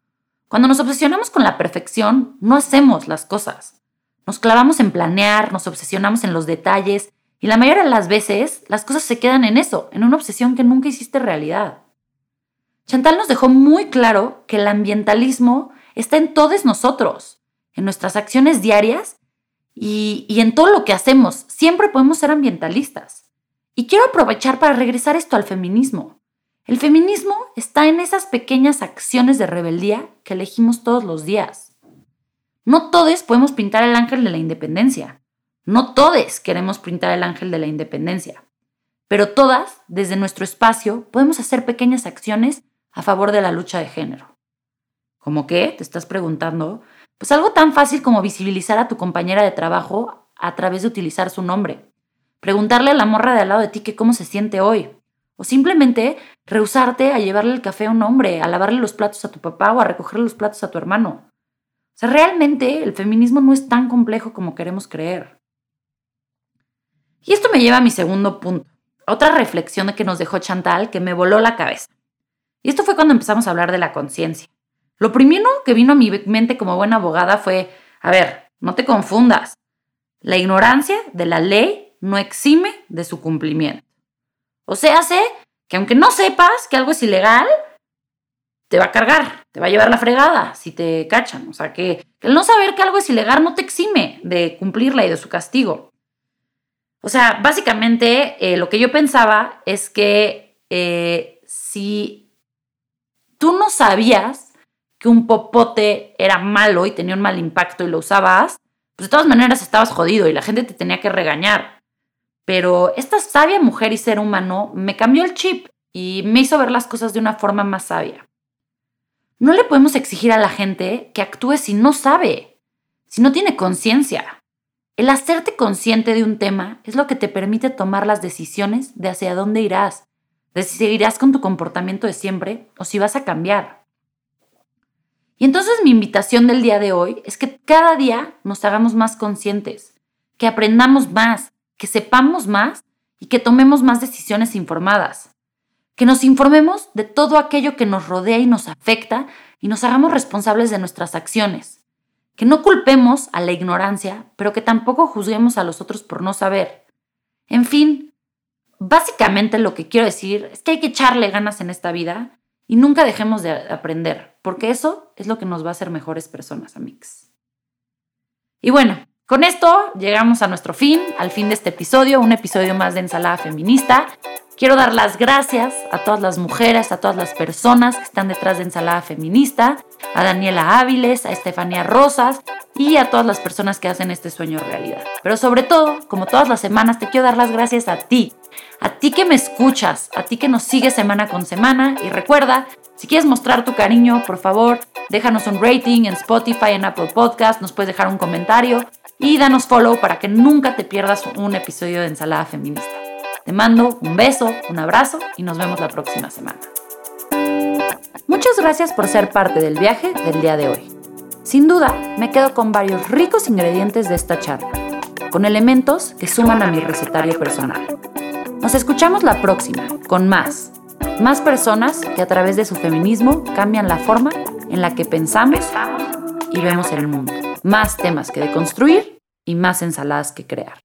Cuando nos obsesionamos con la perfección, no hacemos las cosas. Nos clavamos en planear, nos obsesionamos en los detalles y la mayoría de las veces las cosas se quedan en eso, en una obsesión que nunca hiciste realidad. Chantal nos dejó muy claro que el ambientalismo está en todos nosotros, en nuestras acciones diarias y, en todo lo que hacemos. Siempre podemos ser ambientalistas. Y quiero aprovechar para regresar esto al feminismo. El feminismo está en esas pequeñas acciones de rebeldía que elegimos todos los días. No todos podemos pintar el ángel de la independencia. No todos queremos pintar el ángel de la independencia. Pero todas, desde nuestro espacio, podemos hacer pequeñas acciones a favor de la lucha de género. ¿Cómo qué? Te estás preguntando. Pues algo tan fácil como visibilizar a tu compañera de trabajo a través de utilizar su nombre. Preguntarle a la morra de al lado de ti que cómo se siente hoy. O simplemente rehusarte a llevarle el café a un hombre, a lavarle los platos a tu papá o a recogerle los platos a tu hermano. O sea, realmente el feminismo no es tan complejo como queremos creer. Y esto me lleva a mi segundo punto, otra reflexión que nos dejó Chantal que me voló la cabeza. Y esto fue cuando empezamos a hablar de la conciencia. Lo primero que vino a mi mente como buena abogada fue, a ver, no te confundas. La ignorancia de la ley no exime de su cumplimiento. O sea, sé que aunque no sepas que algo es ilegal, te va a cargar, te va a llevar la fregada si te cachan. O sea, que, el no saber que algo es ilegal no te exime de cumplirla y de su castigo. O sea, básicamente eh, lo que yo pensaba es que eh, si tú no sabías que un popote era malo y tenía un mal impacto y lo usabas, pues de todas maneras estabas jodido y la gente te tenía que regañar. Pero esta sabia mujer y ser humano me cambió el chip y me hizo ver las cosas de una forma más sabia. No le podemos exigir a la gente que actúe si no sabe, si no tiene conciencia. El hacerte consciente de un tema es lo que te permite tomar las decisiones de hacia dónde irás, de si seguirás con tu comportamiento de siempre o si vas a cambiar. Y entonces mi invitación del día de hoy es que cada día nos hagamos más conscientes, que aprendamos más, que sepamos más y que tomemos más decisiones informadas que nos informemos de todo aquello que nos rodea y nos afecta y nos hagamos responsables de nuestras acciones, que no culpemos a la ignorancia, pero que tampoco juzguemos a los otros por no saber. En fin, básicamente lo que quiero decir es que hay que echarle ganas en esta vida y nunca dejemos de aprender, porque eso es lo que nos va a hacer mejores personas, amigos. Y bueno, con esto llegamos a nuestro fin, al fin de este episodio, un episodio más de Ensalada Feminista. Quiero dar las gracias a todas las mujeres, a todas las personas que están detrás de Ensalada Feminista, a Daniela Áviles, a Estefanía Rosas y a todas las personas que hacen este sueño realidad. Pero sobre todo, como todas las semanas, te quiero dar las gracias a ti, a ti que me escuchas, a ti que nos sigues semana con semana y recuerda, si quieres mostrar tu cariño, por favor, déjanos un rating en Spotify, en Apple Podcast, nos puedes dejar un comentario y danos follow para que nunca te pierdas un episodio de Ensalada Feminista. Te mando un beso, un abrazo y nos vemos la próxima semana. Muchas gracias por ser parte del viaje del día de hoy. Sin duda, me quedo con varios ricos ingredientes de esta charla, con elementos que suman a mi recetario personal. Nos escuchamos la próxima, con más. Más personas que a través de su feminismo cambian la forma en la que pensamos y vemos el mundo. Más temas que deconstruir y más ensaladas que crear.